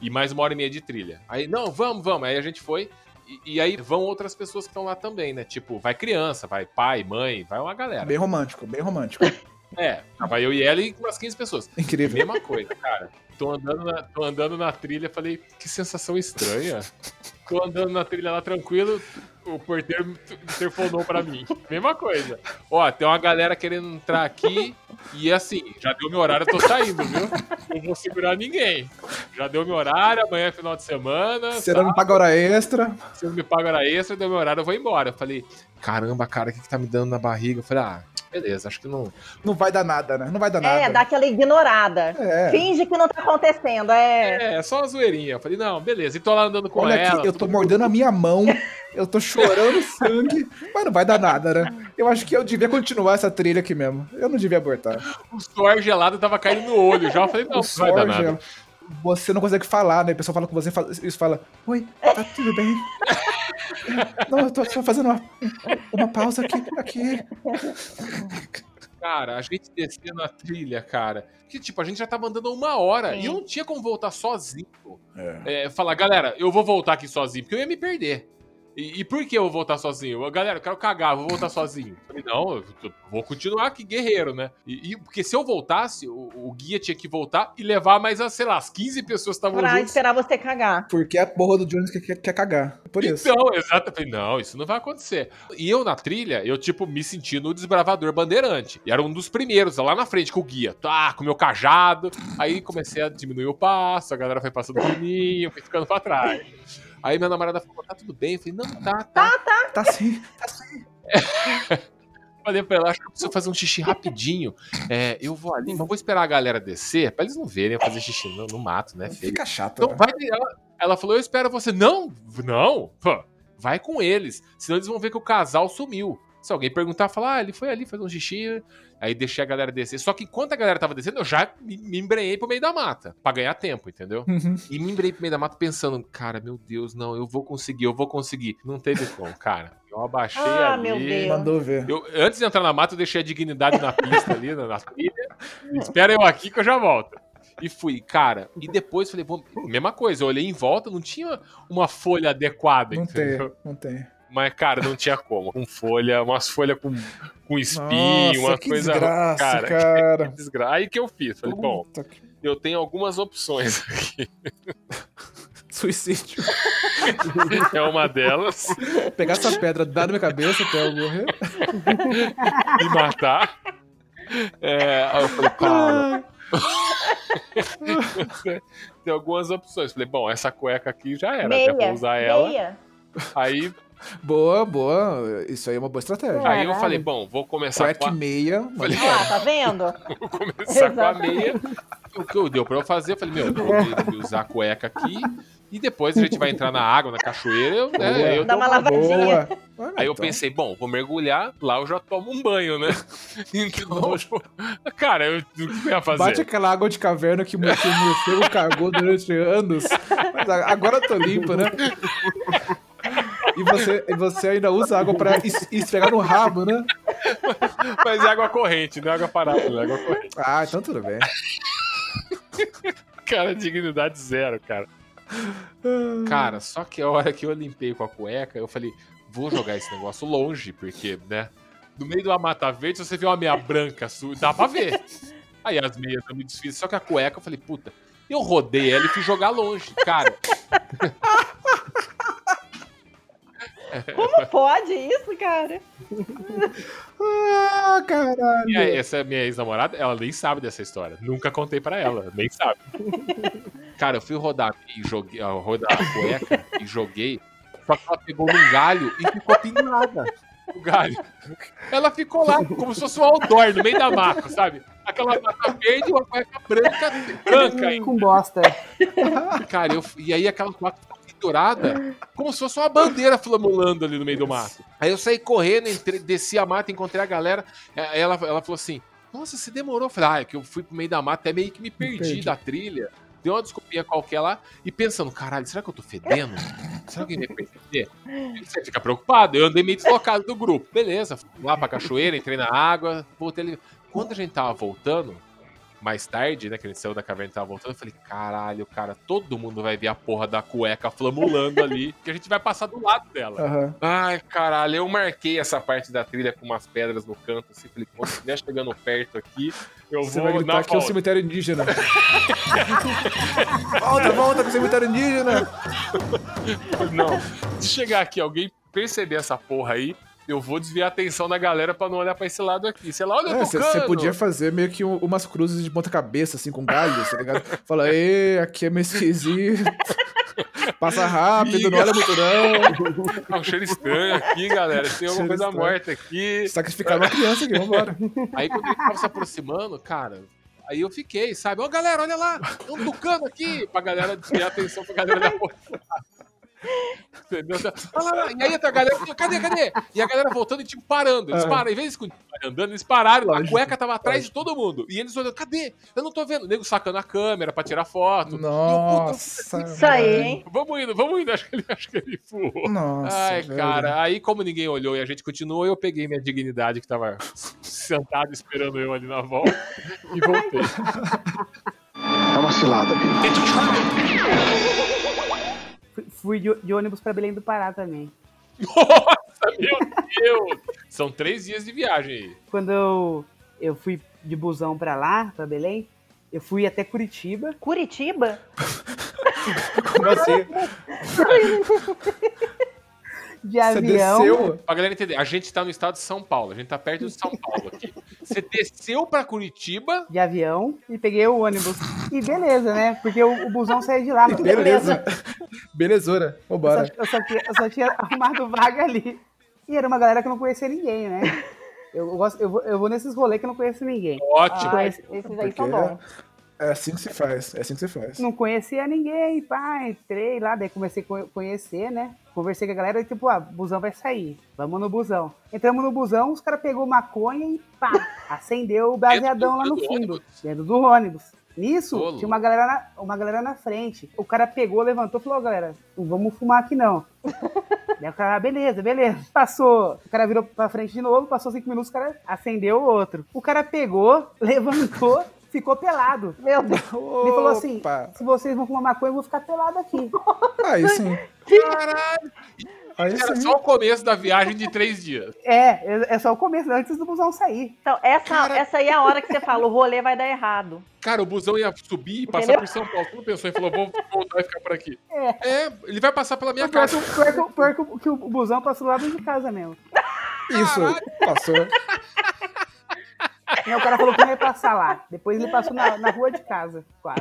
E mais uma hora e meia de trilha. Aí, não, vamos, vamos. Aí a gente foi, e, e aí vão outras pessoas que estão lá também, né? Tipo, vai criança, vai pai, mãe, vai uma galera. Bem romântico, bem romântico. <laughs> É, vai eu e ela e umas 15 pessoas. Incrível. Mesma coisa, cara. Tô andando, na, tô andando na trilha, falei, que sensação estranha. <laughs> Tô andando na trilha lá tranquilo, o porteiro interfonou pra mim. Mesma coisa. Ó, tem uma galera querendo entrar aqui e assim, já deu meu horário, eu tô saindo, viu? Não vou segurar ninguém. Já deu meu horário, amanhã é final de semana. Você não paga hora extra. Se eu me pago hora extra, deu meu horário, eu vou embora. Eu falei, caramba, cara, o que, que tá me dando na barriga? Eu falei, ah, beleza, acho que não. Não vai dar nada, né? Não vai dar nada. É, dá aquela ignorada. É. Finge que não tá acontecendo. É. É, só uma zoeirinha. Eu falei, não, beleza. E tô lá andando com Olha ela. aqui, eu tô mordendo a minha mão, <laughs> eu tô chorando sangue, mas não vai dar nada, né? Eu acho que eu devia continuar essa trilha aqui mesmo. Eu não devia abortar. O suor gelado tava caindo no olho já. Eu falei, não, o não vai dar nada. Você não consegue falar, né? A pessoa fala com você e fala: Oi, tá tudo bem? <laughs> Não, eu tô só fazendo uma, uma pausa aqui. aqui. Cara, a gente descendo a trilha, cara. Que tipo, a gente já tava andando uma hora Sim. e eu não tinha como voltar sozinho. É, falar, galera, eu vou voltar aqui sozinho, porque eu ia me perder. E, e por que eu vou voltar sozinho? Eu, Galera, eu quero cagar, vou voltar sozinho. Eu Falei, não, eu eu vou continuar aqui, guerreiro, né? E, e- porque se eu voltasse, o, o guia tinha que voltar e levar mais, as, sei lá, as 15 pessoas que estavam Pra juntos. esperar você cagar. Porque a porra do Jones quer, quer, quer cagar. Por isso. Então, exato. Eu falei, não, isso não vai acontecer. E eu na trilha, eu, tipo, me senti no desbravador bandeirante. E era um dos primeiros, lá na frente, com o guia. Tá, com o meu cajado. Aí comecei a diminuir o passo, a galera foi passando por mim, eu fui ficando pra trás. Aí minha namorada falou, tá tudo bem? Eu falei, não, tá, tá. Tá assim, tá assim. <laughs> Falei pra ela, acho que eu preciso fazer um xixi rapidinho. É, eu vou ali, mas vou esperar a galera descer, pra eles não verem eu fazer xixi no, no mato, né, feio. Fica chato. Então né? vai. Ela, ela falou: Eu espero você. Não, não. pô, vai com eles. Senão eles vão ver que o casal sumiu. Se alguém perguntar, falar, ah, ele foi ali fazer um xixi. Aí deixei a galera descer. Só que enquanto a galera tava descendo, eu já me, me embrenhei pro meio da mata. Pra ganhar tempo, entendeu? Uhum. E me embrenhei pro meio da mata pensando, cara, meu Deus, não, eu vou conseguir, eu vou conseguir. Não teve como, cara. Eu abaixei Ah, ali. meu Deus. Mandou ver. Eu, antes de entrar na mata, eu deixei a dignidade na pista ali, na, na trilha. Espera eu aqui que eu já volto. E fui, cara. E depois falei, bom, mesma coisa. Eu olhei em volta, não tinha uma folha adequada, Não entendeu? tem, não tem. Mas, cara, não tinha como. Com folha, umas folhas com, com espinho, Nossa, uma que coisa. desgraça, cara, <laughs> cara. que desgraça. Aí que eu fiz. Falei, bom, que- eu tenho algumas opções aqui. <laughs> Suicídio. É uma delas, Pegar essa pedra, dar na minha cabeça até eu morrer. me matar. É, aí eu falei, calma. <laughs> Tem algumas opções. Falei, bom, essa cueca aqui já era. meia. Até vou usar ela. Meia. Aí, Boa, boa. Isso aí é uma boa estratégia. aí eu falei, bom, vou começar com e a, meia. Falei, Olha lá, tá vendo? <laughs> vou começar com a meia. O que eu deu pra eu fazer, eu falei, meu, eu vou usar a cueca aqui. E depois a gente vai entrar na água, na cachoeira. Eu, né, eu Dá uma lavadinha. Boa. Aí eu então. pensei, bom, vou mergulhar, lá eu já tomo um banho, né? <laughs> Então, cara, eu, o que eu ia fazer? Bate aquela água de caverna que o morcego cagou durante anos. Mas agora eu tô limpo, né? E você, você ainda usa água pra es- esfregar no rabo, né? Mas é água corrente, não é água parada, é água corrente. Ah, então tudo bem. Cara, dignidade zero, cara. Cara, só que a hora que eu limpei com a cueca, eu falei, vou jogar esse negócio longe, porque, né? No meio de uma mata verde, se você vê uma meia branca, dá pra ver. Aí as meias eu me desfiz, só que a cueca eu falei, puta, eu rodei ela e fui jogar longe. Cara, <laughs> Como pode isso, cara? Ah, caralho. e aí, essa minha ex-namorada, ela nem sabe dessa história. Nunca contei pra ela, nem sabe. <laughs> Cara, eu fui rodar e joguei, rodar a cueca e joguei, só que ela pegou num galho e ficou pendurada. O galho. Ela ficou lá, como se fosse um outdoor no meio da mata, sabe? Aquela mata verde e uma cueca branca, branca. <laughs> Com bosta. Cara, eu, e aí aquela cueca pendurada como se fosse uma bandeira flamulando ali no meio do mato. Aí eu saí correndo, entrei, desci a mata, encontrei a galera. Aí ela, ela falou assim: Nossa, você demorou. Eu falei, ah, é que eu fui pro meio da mata, até meio que me perdi, perdi. da trilha. Deu uma desculpinha qualquer lá e pensando, caralho, será que eu tô fedendo? Será que alguém vai perceber? Você fica preocupado. Eu andei meio deslocado do grupo. Beleza, fui lá pra cachoeira, entrei na água, voltei ali. Quando a gente tava voltando, mais tarde, né, que gente saiu da caverna e tava voltando, eu falei, caralho, cara, todo mundo vai ver a porra da cueca flamulando ali, <laughs> que a gente vai passar do lado dela. Aham. Ai, caralho, eu marquei essa parte da trilha com umas pedras no canto, assim, falei, quando estiver chegando perto aqui, eu Você vou vai gritar aqui é o cemitério indígena. <laughs> volta, volta pro cemitério indígena. Não, se chegar aqui alguém perceber essa porra aí, eu vou desviar a atenção da galera pra não olhar pra esse lado aqui. Sei lá, olha eu Você podia fazer meio que um- umas cruzes de ponta cabeça, assim, com galhos, tá ligado? <laughs> Fala, ê, aqui é meio esquisito. <laughs> Passa rápido, não olha muito não. <laughs> Tá um cheiro estranho aqui, galera. Tem alguma coisa estranho. morta aqui. Sacrificar uma criança aqui, vambora. Aí quando ele tava se aproximando, cara, aí eu fiquei, sabe? Ó, galera, olha lá, tem um tucano aqui, pra galera desviar a atenção pra galera da porta. Entendeu? <laughs> Lá, e aí a galera, cadê, cadê? E a galera voltando e tipo parando. Eles Ah. pararam, em vez de continuar andando, eles pararam. A Lógico, cueca tava atrás de todo mundo. E eles olhando, cadê? Eu não tô vendo. O nego sacando a câmera pra tirar foto. Nossa. Isso aí, hein? Vamos indo, vamos indo. Acho que ele, <laughs> acho que ele furou. Nossa. Ai, velho. cara, aí como ninguém olhou e a gente continuou, eu peguei minha dignidade que tava sentado esperando eu ali na volta e voltei. É uma cilada, Bill. Fui- Fui de, de ônibus pra Belém do Pará também. Nossa, meu Deus! São três dias de viagem aí. Quando eu, eu fui de busão pra lá, pra Belém, eu fui até Curitiba. Curitiba? <laughs> Como assim? <laughs> De Você avião. desceu? Pra galera entender, a gente tá no estado de São Paulo, a gente tá perto de São Paulo aqui. Você desceu pra Curitiba, De avião e peguei o ônibus. E beleza, né? Porque o, o busão saiu de lá. Beleza. Belezura. Eu Vambora. só, eu, só tinha, eu só tinha arrumado vaga ali. E era uma galera que eu não conhecia ninguém, né? Eu, gosto, eu, vou, eu vou nesses rolês que eu não conheço ninguém. ótimo. Ah, esses aí são Porque- bons. É assim que se faz. É assim que se faz. Não conhecia ninguém, pá, entrei lá, daí comecei a co- conhecer, né? Conversei com a galera e tipo, ah, busão vai sair. Vamos no busão. Entramos no busão, os caras pegou maconha e pá, <laughs> acendeu o baseadão lá no do fundo, dentro do ônibus. Nisso, Ô, tinha uma galera, na, uma galera na frente. O cara pegou, levantou e falou, "Ó, galera, não vamos fumar aqui não. <laughs> Daí o cara, ah, beleza, beleza. <laughs> Passou, o cara virou pra frente de novo, passou cinco minutos, o cara acendeu o outro. O cara pegou, levantou, ficou pelado. Meu Deus. Ele falou assim: se vocês vão fumar maconha, eu vou ficar pelado aqui. <laughs> Aí sim. Caralho! Aí Era sim. só o começo da viagem de três dias. É, é- só o começo, antes do busão sair. Então, essa, essa aí é a hora que você fala, o rolê vai dar errado. Cara, o busão ia subir e passar por São Paulo. Não pensou e falou, vou voltar e ficar por aqui. É. É, ele vai passar pela minha casa. o- pior que o- pior que o- que o busão passou lá dentro de casa mesmo. Isso. Passou. <laughs> E aí o cara falou que não ia passar lá. Depois ele passou na, na rua de casa, quase.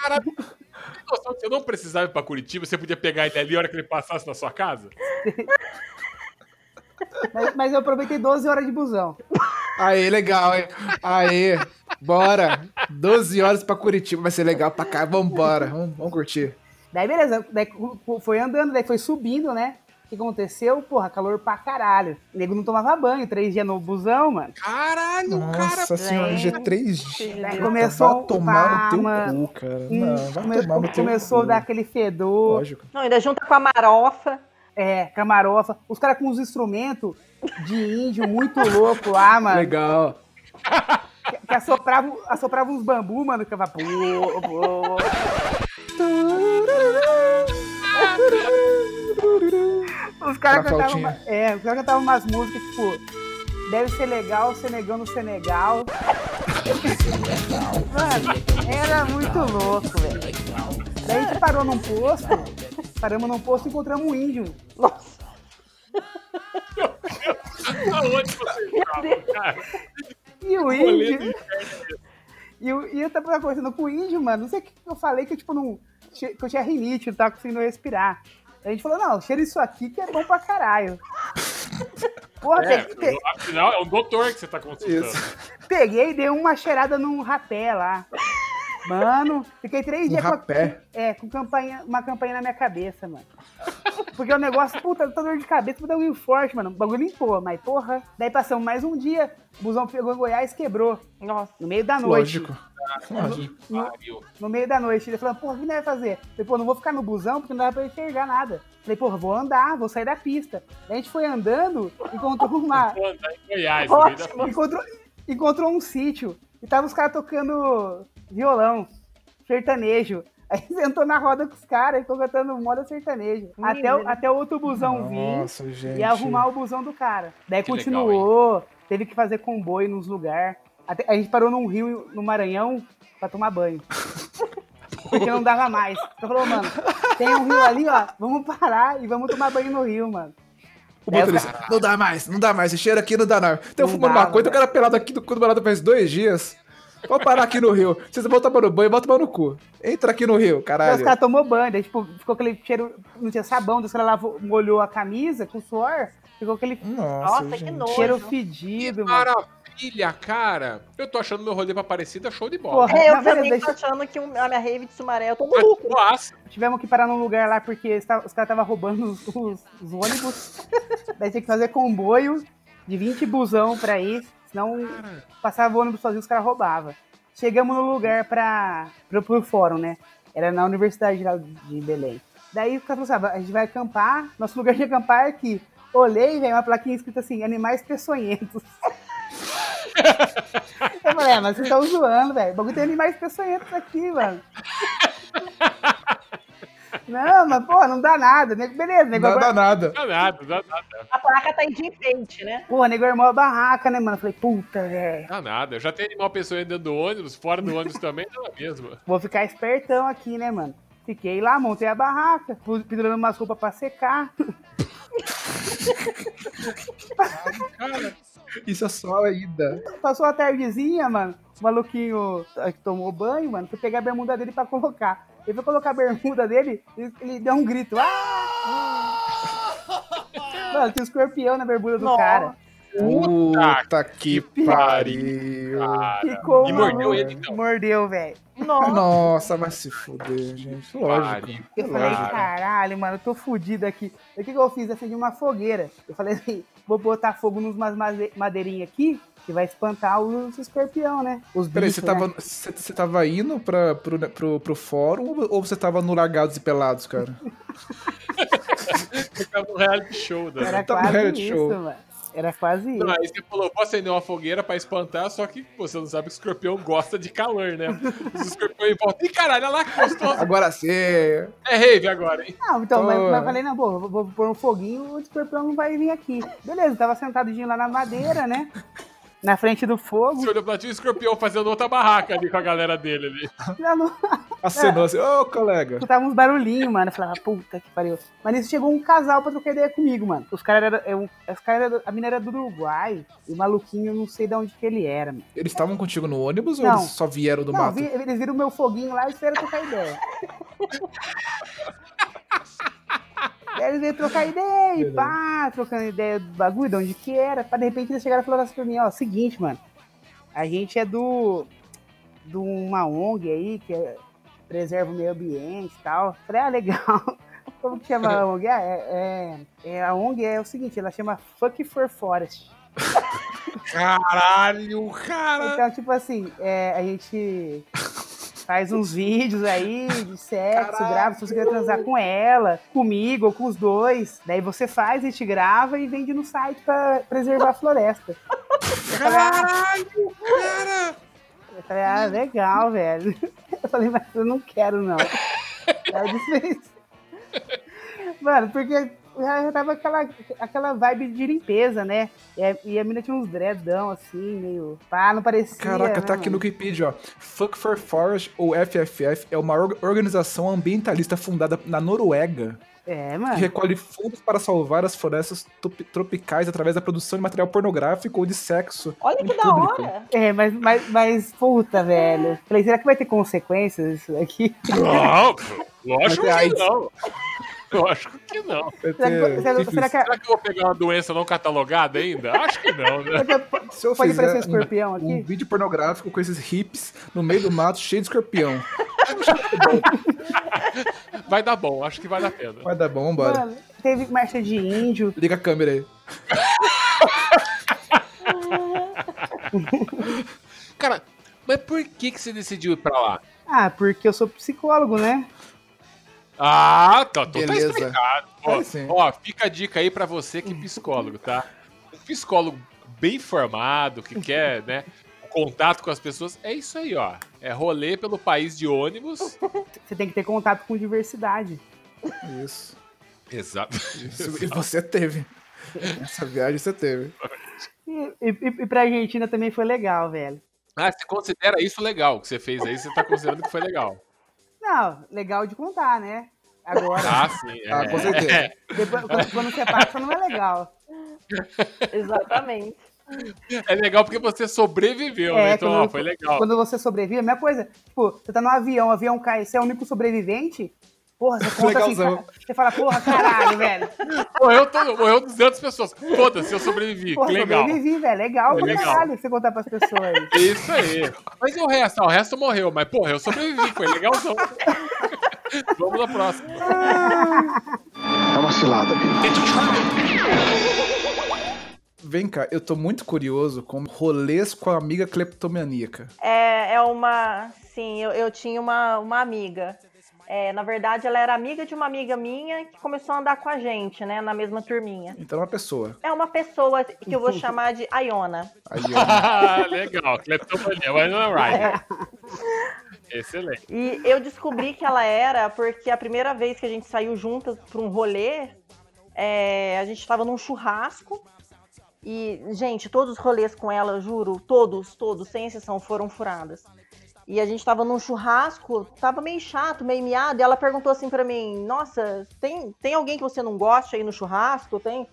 Caralho, tem noção que você não precisava ir pra Curitiba, você podia pegar ele ali a hora que ele passasse na sua casa? Mas, mas eu aproveitei 12 horas de busão. Aí, legal, hein? Aí, bora. 12 horas pra Curitiba, vai ser legal pra cá. Vambora, vamos, vamos curtir. Daí beleza, daí foi andando, daí foi subindo, né? O que aconteceu? Porra, calor pra caralho. O nego não tomava banho, três dias no busão, mano. Caralho, cara. Nossa senhora. G3 Daí Vai começou tomar no teu cu, cara. Hum, Não, vai come- tomar no teu começou a dar aquele fedor. Lógico. Não, ainda junta com a marofa. É, camarofa. Os caras com uns instrumentos de índio muito louco lá, mano. Legal. Que, que assoprava, assoprava uns bambu, mano, que ficava. <laughs> pô. Os caras cantavam. uma- É, os cantavam umas músicas, tipo. Deve ser legal, Senegão no Senegal. <laughs> Mano, era muito louco, velho. Daí a gente parou num posto, paramos num posto e encontramos um índio. Nossa, <laughs> Aonde você estava, cara? E o índio. E, o- e eu tava conversando com o índio, mano. Não sei o que eu falei que eu, tipo, não. Que eu tinha rinite, não tava conseguindo respirar. A gente falou, não, cheira isso aqui que é bom pra caralho. <laughs> Porra, É, peguei, pe- afinal, é um doutor que você tá consultando. Isso. peguei e dei uma cheirada num rapé lá. Mano, fiquei três Um dias com, a- rapé. é, com campanha, uma campanha na minha cabeça, mano. Porque o negócio, puta, tá dor de cabeça, puta um forte, mano. O bagulho limpou, mas porra. Daí passamos mais um dia, o busão pegou em Goiás quebrou. Nossa. No meio da noite. Lógico. Lógico. Pariu. No meio da noite. Ele falou, porra, o que nós vai fazer? Falei, pô, não vou ficar no busão porque não dá pra enxergar nada. Falei, porra, vou andar, vou sair da pista. Daí a gente foi andando, encontrou uma. <laughs> Vou andar em Goiás, no Ótimo. encontrou, encontrou um sítio e tava os caras tocando violão, sertanejo. Aí <laughs> sentou na roda com os caras e ficou cantando moda sertanejo. Até, o- até o outro busão vir Nossa, gente. e arrumar o busão do cara. Daí Que continuou, teve que fazer comboio nos lugares. Até- A gente parou num rio no Maranhão pra tomar banho. <laughs> Porque não dava mais. Então falou, mano, tem um rio ali, ó, vamos parar e vamos tomar banho no rio, mano. O motorista, não dá mais, não dá mais, esse cheiro aqui não dá não. Então Não fumando dava, maconha, então o cara pelado aqui do cu do balado faz dois dias. Vou parar aqui no rio. Vocês vão tomar no banho, bota tomar no cu. Entra aqui no rio, Daí os caralho. caras tomou banho, daí tipo, ficou aquele cheiro, não tinha sabão, daí os caras lavou, molhou a camisa com suor, ficou aquele Nossa, Nossa, que nojo. cheiro Que fedido, mano. Maravilha, cara. Eu tô achando meu rolê pra Parecida show de bola. Porra. É, eu também deixa- tô achando que a minha rave de Sumaré eu tô no lucro. Nossa, Tivemos que parar num lugar lá porque os caras estavam roubando os, os- os ônibus. <laughs> daí tinha que fazer comboio de 20 busão pra ir, senão passava o ônibus sozinho os caras roubavam. Chegamos no lugar pra, pro, pro fórum, né? Era na Universidade lá de Belém. Daí o cara falou assim, ah, a gente vai acampar, nosso lugar de acampar é aqui. Olhei, velho, uma plaquinha escrita assim, animais peçonhentos. <laughs> <laughs> Eu falei, é, mas vocês estão zoando, velho. O bagulho tem animais peçonhentos aqui, mano. <laughs> Não, mas, pô, não dá nada. Beleza, nego Não agora... dá nada. dá nada, dá nada. A placa tá de enfeite, né? Pô, nego armou a barraca, né, mano? Eu falei, puta, velho. Dá nada. Eu já tenho animal pessoa dentro do ônibus, fora do ônibus também, dá na mesma. Vou ficar espertão aqui, né, mano? Fiquei lá, montei a barraca, pendurando umas roupas pra secar. Isso é só a ida. Passou a tardezinha, mano. O maluquinho ah, que tomou banho, mano, foi pegar a bermuda dele pra colocar. Ele foi colocar a bermuda dele, ele, ele deu um grito. Ah! <laughs> Mano, tinha um escorpião na bermuda do Nossa. cara. Puta que pariu. Ficou E mordeu ele, então? Mordeu, velho. Nossa. Nossa, vai se fuder, gente. Lógico. Eu falei, Cara. caralho, mano, eu tô fudido aqui. O que, que eu fiz? Eu acendi uma fogueira. Eu falei assim, vou botar fogo nos madeirinhas aqui, que vai espantar os escorpião, né? Os Peraí, bichos, você tava, né? você, você tava indo pra, pro, pro, pro fórum ou você tava no Largados e Pelados, cara? <laughs> Ficava no reality show, né? Era tá no quase reality isso, show. mano. Era quase isso. Não, aí você falou, posso acender uma fogueira pra espantar, só que pô, você não sabe que o escorpião gosta de calor, né? Os escorpiões voltam. Ih, caralho, olha lá que gostoso. Agora sim. É rave agora, hein? Não, então, mas, mas eu falei, não, pô, vou, vou pôr um foguinho, o escorpião não vai vir aqui. Beleza, tava sentadinho lá na madeira, né? Na frente do fogo. Você olhou pra ti, o escorpião fazendo outra barraca ali com a galera dele ali. Não- Acenou assim, ô colega. escutava uns barulhinhos, mano. Eu falava, puta que pariu. Mas nisso chegou um casal pra trocar ideia comigo, mano. Os caras eram. é um- Os caras eram- a mina era do Uruguai. E o maluquinho, eu não sei de onde que ele era, mano. Eles estavam contigo no ônibus ou Não. eles só vieram do não, mato? vi- eles viram meu foguinho lá e esperam trocar ideia. <laughs> <laughs> Aí eles veio trocar ideia e pá, trocando ideia do bagulho, de onde que era. Pra de repente eles chegaram e falaram assim pra mim, ó, seguinte, mano. A gente é do. de uma ONG aí que é- preserva o meio ambiente e tal. Falei, ah, legal. <laughs> Como que chama a ONG? Ah, é, é- é- a ONG é o seguinte, ela chama Fuck for Forest. Caralho, cara! Então, tipo assim, é, a gente <laughs> faz uns vídeos aí de sexo, grava se você quer transar com ela, comigo ou com os dois. Daí você faz, a gente grava e vende no site pra preservar a floresta. Ah, Caralho, cara! eu falei, ah, legal, velho. Eu falei, mas eu não quero, não. Eu disse, Mano, porque já, tava aquela, aquela vibe de limpeza, né? E a, e a mina tinha uns dreadão, assim, meio... Pá, não parecia, Caraca, né, tá aqui no? Wikipedia, ó. Fuck for Forest, ou FFF, é uma orga- organização ambientalista fundada na Noruega É, que mano. recolhe fundos para salvar as florestas tropicais através da produção de material pornográfico ou de sexo. Olha que da público. hora. É, mas, mas, mas, puta, velho. Falei, será que vai ter consequências isso aqui? Não, <laughs> lógico que AIDS. não. <laughs> Eu acho que não. Será que, será, que, Será que eu vou pegar uma doença não catalogada ainda? Acho que não, né? Se eu pode fizer parecer um- escorpião um, aqui? vídeo pornográfico com esses hips no meio do mato cheio de escorpião. Vai dar bom, acho que vai dar pena. Vai dar bom, bora. Mano, teve marcha de índio. Liga a câmera aí. Cara, mas por que, que você decidiu ir pra lá? Ah, porque eu sou psicólogo, né? Ah, tá, então tá Beleza. explicado. Ó, Aí sim. ó, fica a dica aí pra você que é psicólogo, tá? Um psicólogo bem formado, que quer, <laughs> né, contato com as pessoas, é isso aí, ó. É rolê pelo país de ônibus. <laughs> Você tem que ter contato com diversidade. Isso. Exato. Isso. E você teve. Essa viagem você teve. E, e, e pra Argentina também foi legal, velho. Ah, você considera isso legal o que você fez aí? Você tá considerando que foi legal? Não, legal de contar, né? Agora, Ah, sim. É. Ah, com certeza. <laughs> depois, quando, quando você passa, não é legal. Exatamente. É legal porque você sobreviveu, É, né? Então, quando- ó, foi legal. Quando você sobrevive, a mesma coisa. Tipo, você tá no avião, o avião cai, você é o único sobrevivente. Porra, você <laughs> conta assim, Legalzão. ca- você fala, porra, caralho, velho. <laughs> Morreu, todo, morreu 200 pessoas. Foda-se, eu sobrevivi. Porra, que legal. sobrevivi, velho. Legal Foi pra legal. caralho você contar pras pessoas. Isso aí. Mas e o resto? Ah, o resto morreu, mas porra, eu sobrevivi, foi legalzão. <laughs> Vamos na próxima. É uma cilada. Vem cá, eu tô muito curioso com rolês com a amiga cleptomaníaca. É, é uma. Sim, eu, eu tinha uma, uma amiga. É, na verdade, ela era amiga de uma amiga minha que começou a andar com a gente, né? Na mesma turminha. Então é uma pessoa. É uma pessoa que eu vou <laughs> chamar de Iona. Ó. legal, cleptomania, mas não é right. Excelente. E eu descobri que ela era porque a primeira vez que a gente saiu juntas para um rolê, é, a gente estava num churrasco. E, gente, todos os rolês com ela, eu juro, todos, todos, sem exceção, foram furadas. E a gente tava num churrasco, tava meio chato, meio miado, e ela perguntou assim pra mim: Nossa, tem, tem alguém que você não gosta aí no churrasco? Tem?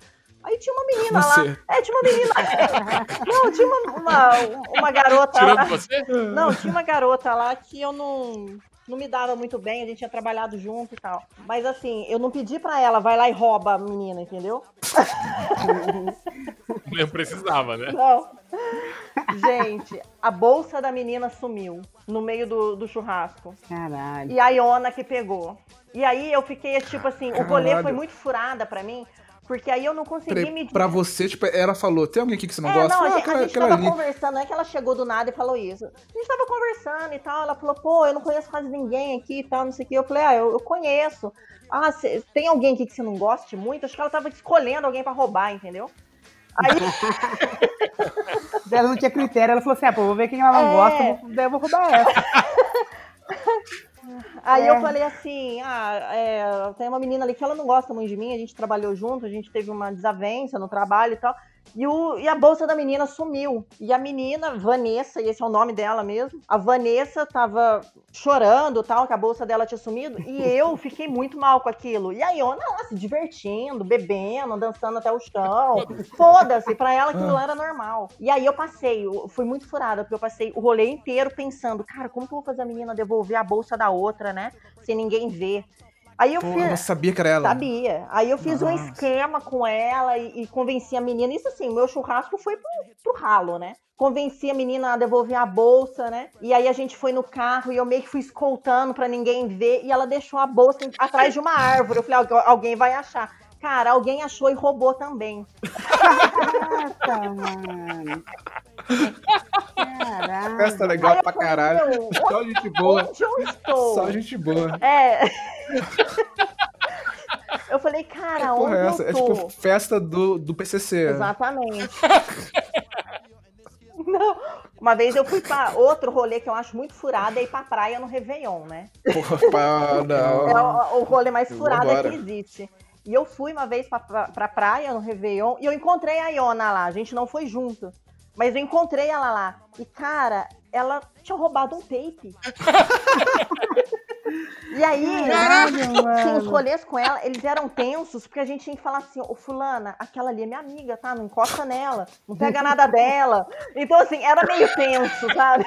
Aí tinha uma menina lá. Você. É, tinha uma menina. <laughs> não, tinha uma, uma, uma garota lá. Tirando você? Não, tinha uma garota lá que eu não, não me dava muito bem, a gente tinha trabalhado junto e tal. Mas assim, eu não pedi pra ela, vai lá e rouba a menina, entendeu? <laughs> Não precisava, né? Não. Gente, a bolsa da menina sumiu no meio do, do churrasco. Caralho. E a Iona que pegou. E aí eu fiquei, tipo assim, o rolê Caralho. foi muito furada pra mim, porque aí eu não consegui Peraí, me pra você, tipo, ela falou, tem alguém aqui que você não é, gosta? não, a ah, aquela, a gente tava ali. conversando, não é que ela chegou do nada e falou isso. A gente tava conversando e tal, ela falou, pô, eu não conheço quase ninguém aqui e tal, não sei o que. Eu falei, ah, eu, eu conheço. Ah, cê- tem alguém aqui que você não goste muito? Acho que ela tava escolhendo alguém pra roubar, entendeu? Aí, <laughs> Ela não tinha critério, ela falou assim: ah, pô, vou ver quem ela não É. gosta, eu vou, daí eu vou roubar essa. <laughs> aí É. eu falei assim, ah, é, tem uma menina ali que ela não gosta muito de mim, a gente trabalhou junto, a gente teve uma desavença no trabalho e tal. E, o, e a bolsa da menina sumiu. E a menina, Vanessa, e esse é o nome dela mesmo, a Vanessa tava chorando tal, que a bolsa dela tinha sumido. E <laughs> eu fiquei muito mal com aquilo. E a Iona lá se divertindo, bebendo, dançando até o chão. <laughs> Foda-se, pra ela aquilo lá era normal. E aí eu passei, eu fui muito furada, porque eu passei o rolê inteiro pensando, cara, como que eu vou fazer a menina devolver a bolsa da outra, né? Sem ninguém ver. Aí eu Pô, fiz. ela sabia que era ela. Sabia. Aí eu fiz um Nossa. esquema com ela e, e convenci a menina. Isso assim, meu churrasco foi pro, pro ralo, né? Convenci a menina a devolver a bolsa, né? E aí a gente foi no carro e eu meio que fui escoltando pra ninguém ver. E ela deixou a bolsa atrás de uma árvore. Eu falei, "Algu- alguém vai achar. Cara, alguém achou e roubou também. Caraca, mano. Caralho. Festa legal eu pra caralho. "Meu, Só gente boa. Onde eu estou? Só gente boa. É. <laughs> eu falei, cara, Que onde porra é eu essa? É tô? tipo festa do, do PCC. Exatamente. <laughs> Não. Uma vez eu fui pra outro rolê que eu acho muito furado, é ir pra praia no Réveillon, né? Porra, não. É o, o rolê mais furado Vambora. que existe. E eu fui uma vez pra, pra, pra praia no Réveillon e eu encontrei a Iona lá. A gente não foi junto. Mas eu encontrei ela lá. E, cara, ela tinha roubado um tape. <laughs> e aí, Caralho, sim, os rolês com ela, eles eram tensos, porque a gente tinha que falar assim, ô fulana, aquela ali é minha amiga, tá? Não encosta nela, não pega nada dela. Então, assim, era meio tenso, sabe?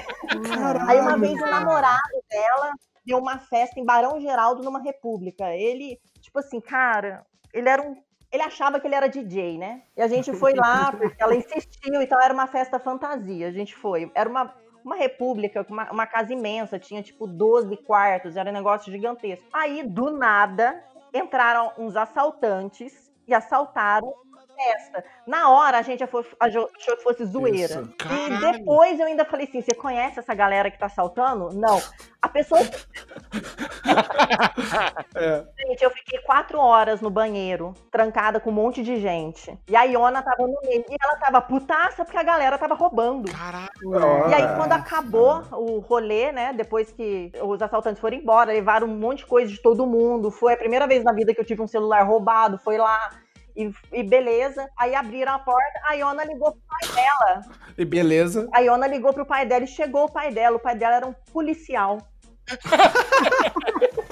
Aí uma vez o namorado dela deu uma festa em Barão Geraldo numa república. Ele tipo assim, cara, ele era um. Ele achava que ele era DJ, né? E a gente foi lá, porque ela insistiu, então era uma festa fantasia. A gente foi. Era uma, uma república, uma, uma casa imensa, tinha tipo 12 quartos, era um negócio gigantesco. Aí, do nada, entraram uns assaltantes e assaltaram festa. Na hora, a gente achou achou que fosse zoeira. Isso. E depois eu ainda falei assim: você conhece essa galera que tá assaltando? Não. A pessoa. <laughs> É. Gente, eu fiquei quatro horas no banheiro, trancada com um monte de gente. E a Iona tava no meio. E ela tava putaça porque a galera tava roubando. Caralho. E aí, quando acabou o rolê, né? Depois que os assaltantes foram embora, levaram um monte de coisa de todo mundo. Foi a primeira vez na vida que eu tive um celular roubado. Foi lá. E, e beleza. Aí abriram a porta, a Iona ligou pro pai dela. E beleza. A Iona ligou pro pai dela e chegou o pai dela. O pai dela era um policial. <laughs>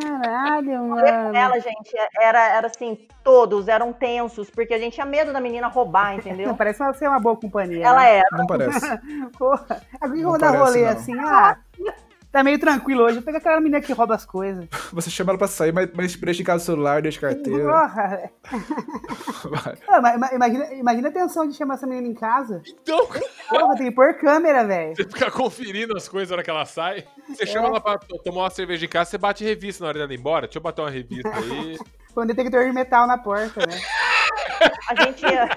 Caralho, mano. dela, gente, era, era assim, todos eram tensos, porque a gente tinha medo da menina roubar, Não, entendeu? parece uma- ser uma boa companhia. Ela né? era. Não parece. <laughs> Porra. Alguém Não vou dar parece, rolê não. assim, ah. Tá meio tranquilo hoje. Pega aquela menina que rouba as coisas. Você chama ela pra sair, mas, mas deixa em casa o celular, deixa a carteira. Porra. Ah, mas- imagina, imagina a tensão de chamar essa menina em casa. Então, Porra, tem que pôr câmera, velho. você fica conferindo as coisas na hora que ela sai. Você chama ela pra to- tomar uma cerveja em casa, você bate revista na hora dela ir embora. Deixa eu bater uma revista aí. Põe um detector de metal na porta, né? <laughs> A gente ia.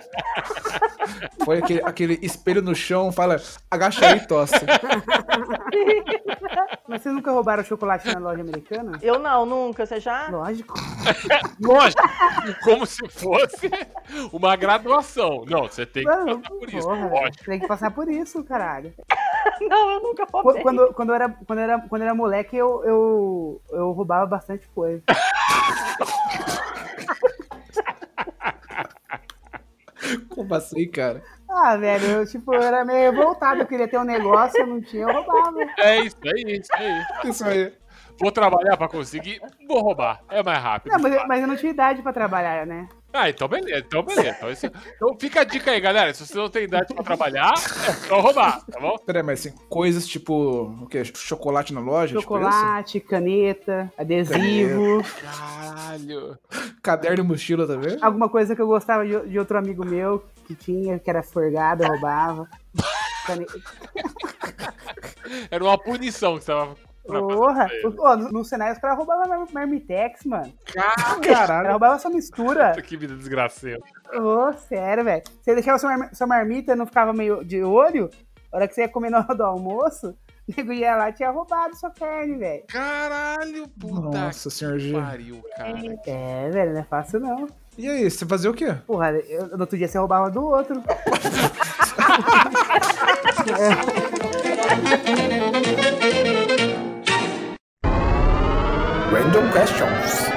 <laughs> Põe aquele, aquele espelho no chão, fala, agacha aí e tosse. Mas vocês nunca roubaram chocolate na loja americana? Eu não, nunca. Você já? Lógico. <laughs> Lógico, como se fosse uma graduação. Não, você tem que Mano, passar por isso. porra, tem que passar por isso, caralho. <laughs> Não, eu nunca roubei. Quando, quando, eu, era, quando, eu, era, quando eu era moleque, eu, eu, eu roubava bastante coisa. <laughs> Como assim, cara? Ah, velho, eu, tipo, eu era meio revoltado, eu queria ter um negócio, eu não tinha, eu roubava. É isso aí, isso aí. Isso aí. Vou trabalhar pra conseguir, vou roubar. É mais rápido. Não, mas, mas eu não tinha idade pra trabalhar, né? Ah, então beleza, então beleza. Então, isso- então fica a dica aí, galera. Se você não tem idade pra trabalhar, é só roubar, tá bom? Peraí, mas assim, coisas tipo, o quê? Chocolate na loja? Tipo Chocolate, caneta, adesivo. Caralho. Caderno e mochila também? Alguma coisa que eu gostava de, de outro amigo meu que tinha, que era forgado, eu roubava. <laughs> Caneta. Era uma punição que você tava. Porra! Ô, no, no cenário os caras roubavam mar- marmitex, mano. Caras Caralho. roubavam essa mistura. Que vida desgraceira. Ô, sério, velho. Você deixava sua, marmi- sua marmita e não ficava meio de olho, a hora que você ia comer na hora do almoço, <laughs> o nego ia lá e tinha roubado sua carne, velho. Caralho, puta Nossa, senhor que G. pariu, cara. É, velho, não é fácil não. E aí, você fazia o quê? Porra, eu, no outro dia você roubava do outro. <laughs> <laughs> Random questions.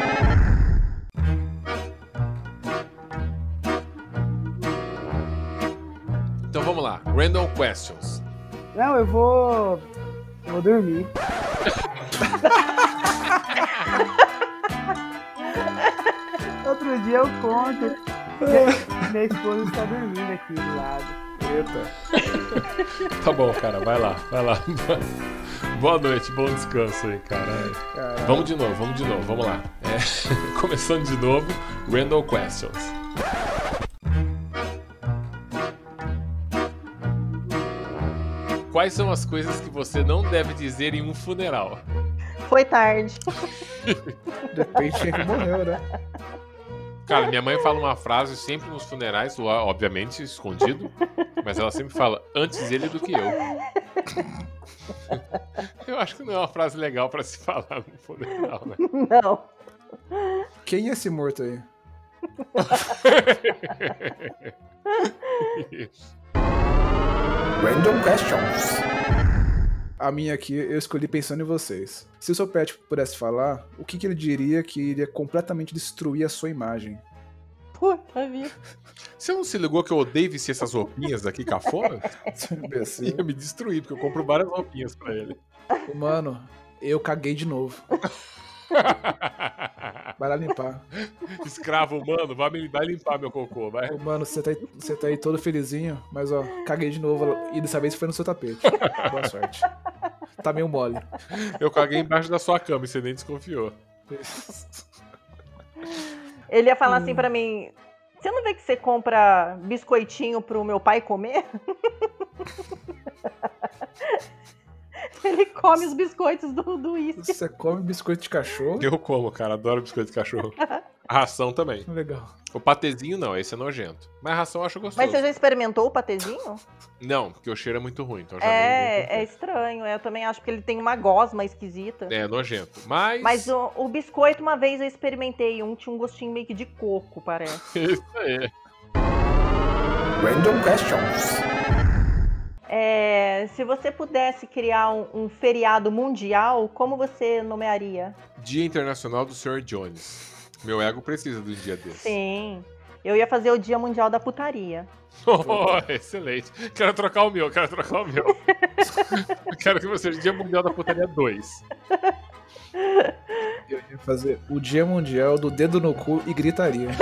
Então vamos lá. Random questions. Não, eu vou. eu Vou dormir. <laughs> Outro dia eu conto. Minha, minha esposa está dormindo aqui do lado. Eita. <laughs> Tá bom, cara. Vai lá, vai lá. <laughs> Boa noite, bom descanso aí, cara. Caralho. Vamos de novo, vamos de novo, vamos lá. É, <laughs> começando de novo, Random questions. Quais são as coisas que você não deve dizer em um funeral? Foi tarde. Depende de quem que morreu, né? Cara, minha mãe fala uma frase sempre nos funerais, obviamente escondido, mas ela sempre fala antes ele do que eu. <laughs> Eu acho que não é uma frase legal pra se falar no funeral, né? Não. Quem é esse morto aí? <laughs> Random questions. A minha aqui eu escolhi pensando em vocês. Se o seu pet pudesse falar, o que, que ele diria que iria completamente destruir a sua imagem? Puta vida. Você não se ligou que eu odeio vestir essas roupinhas aqui cafona? <laughs> Seu imbecil. Ia me destruir, porque eu compro várias roupinhas pra ele. Mano, eu caguei de novo. <laughs> Vai lá limpar. Escravo humano, vai, me- vai limpar meu cocô, vai. Ô, Mano, você tá, aí, você tá aí todo felizinho, mas ó, caguei de novo e dessa vez foi no seu tapete. Boa sorte. Tá meio mole. Eu caguei embaixo da sua cama e você nem desconfiou. Ele ia falar assim pra mim: Você não vê que você compra biscoitinho pro meu pai comer? <laughs> <laughs> Ele come os biscoitos do do uísque. Você come biscoito de cachorro? Eu como, cara. Adoro biscoito de cachorro. A ração também. Legal. O patezinho não, esse é nojento. Mas a ração eu acho gostoso. Mas você já experimentou o patezinho? Não, porque o cheiro é muito ruim. Então É, é estranho. Eu também acho que ele tem uma gosma esquisita. É nojento. Mas. Mas o, o biscoito, uma vez eu experimentei um, tinha um gostinho meio que de coco, parece. <laughs> Isso aí. Random questions. É, se você pudesse criar um, um feriado mundial, como você nomearia? Dia Internacional do Sr. Jones. Meu ego precisa um dia desse. Sim. Eu ia fazer o Dia Mundial da Putaria. Oh, <laughs> excelente. Quero trocar o meu, quero trocar o meu. Eu <laughs> quero que você seja Dia Mundial da Putaria 2. Eu ia fazer o Dia Mundial do Dedo no Cu e Gritaria. <laughs>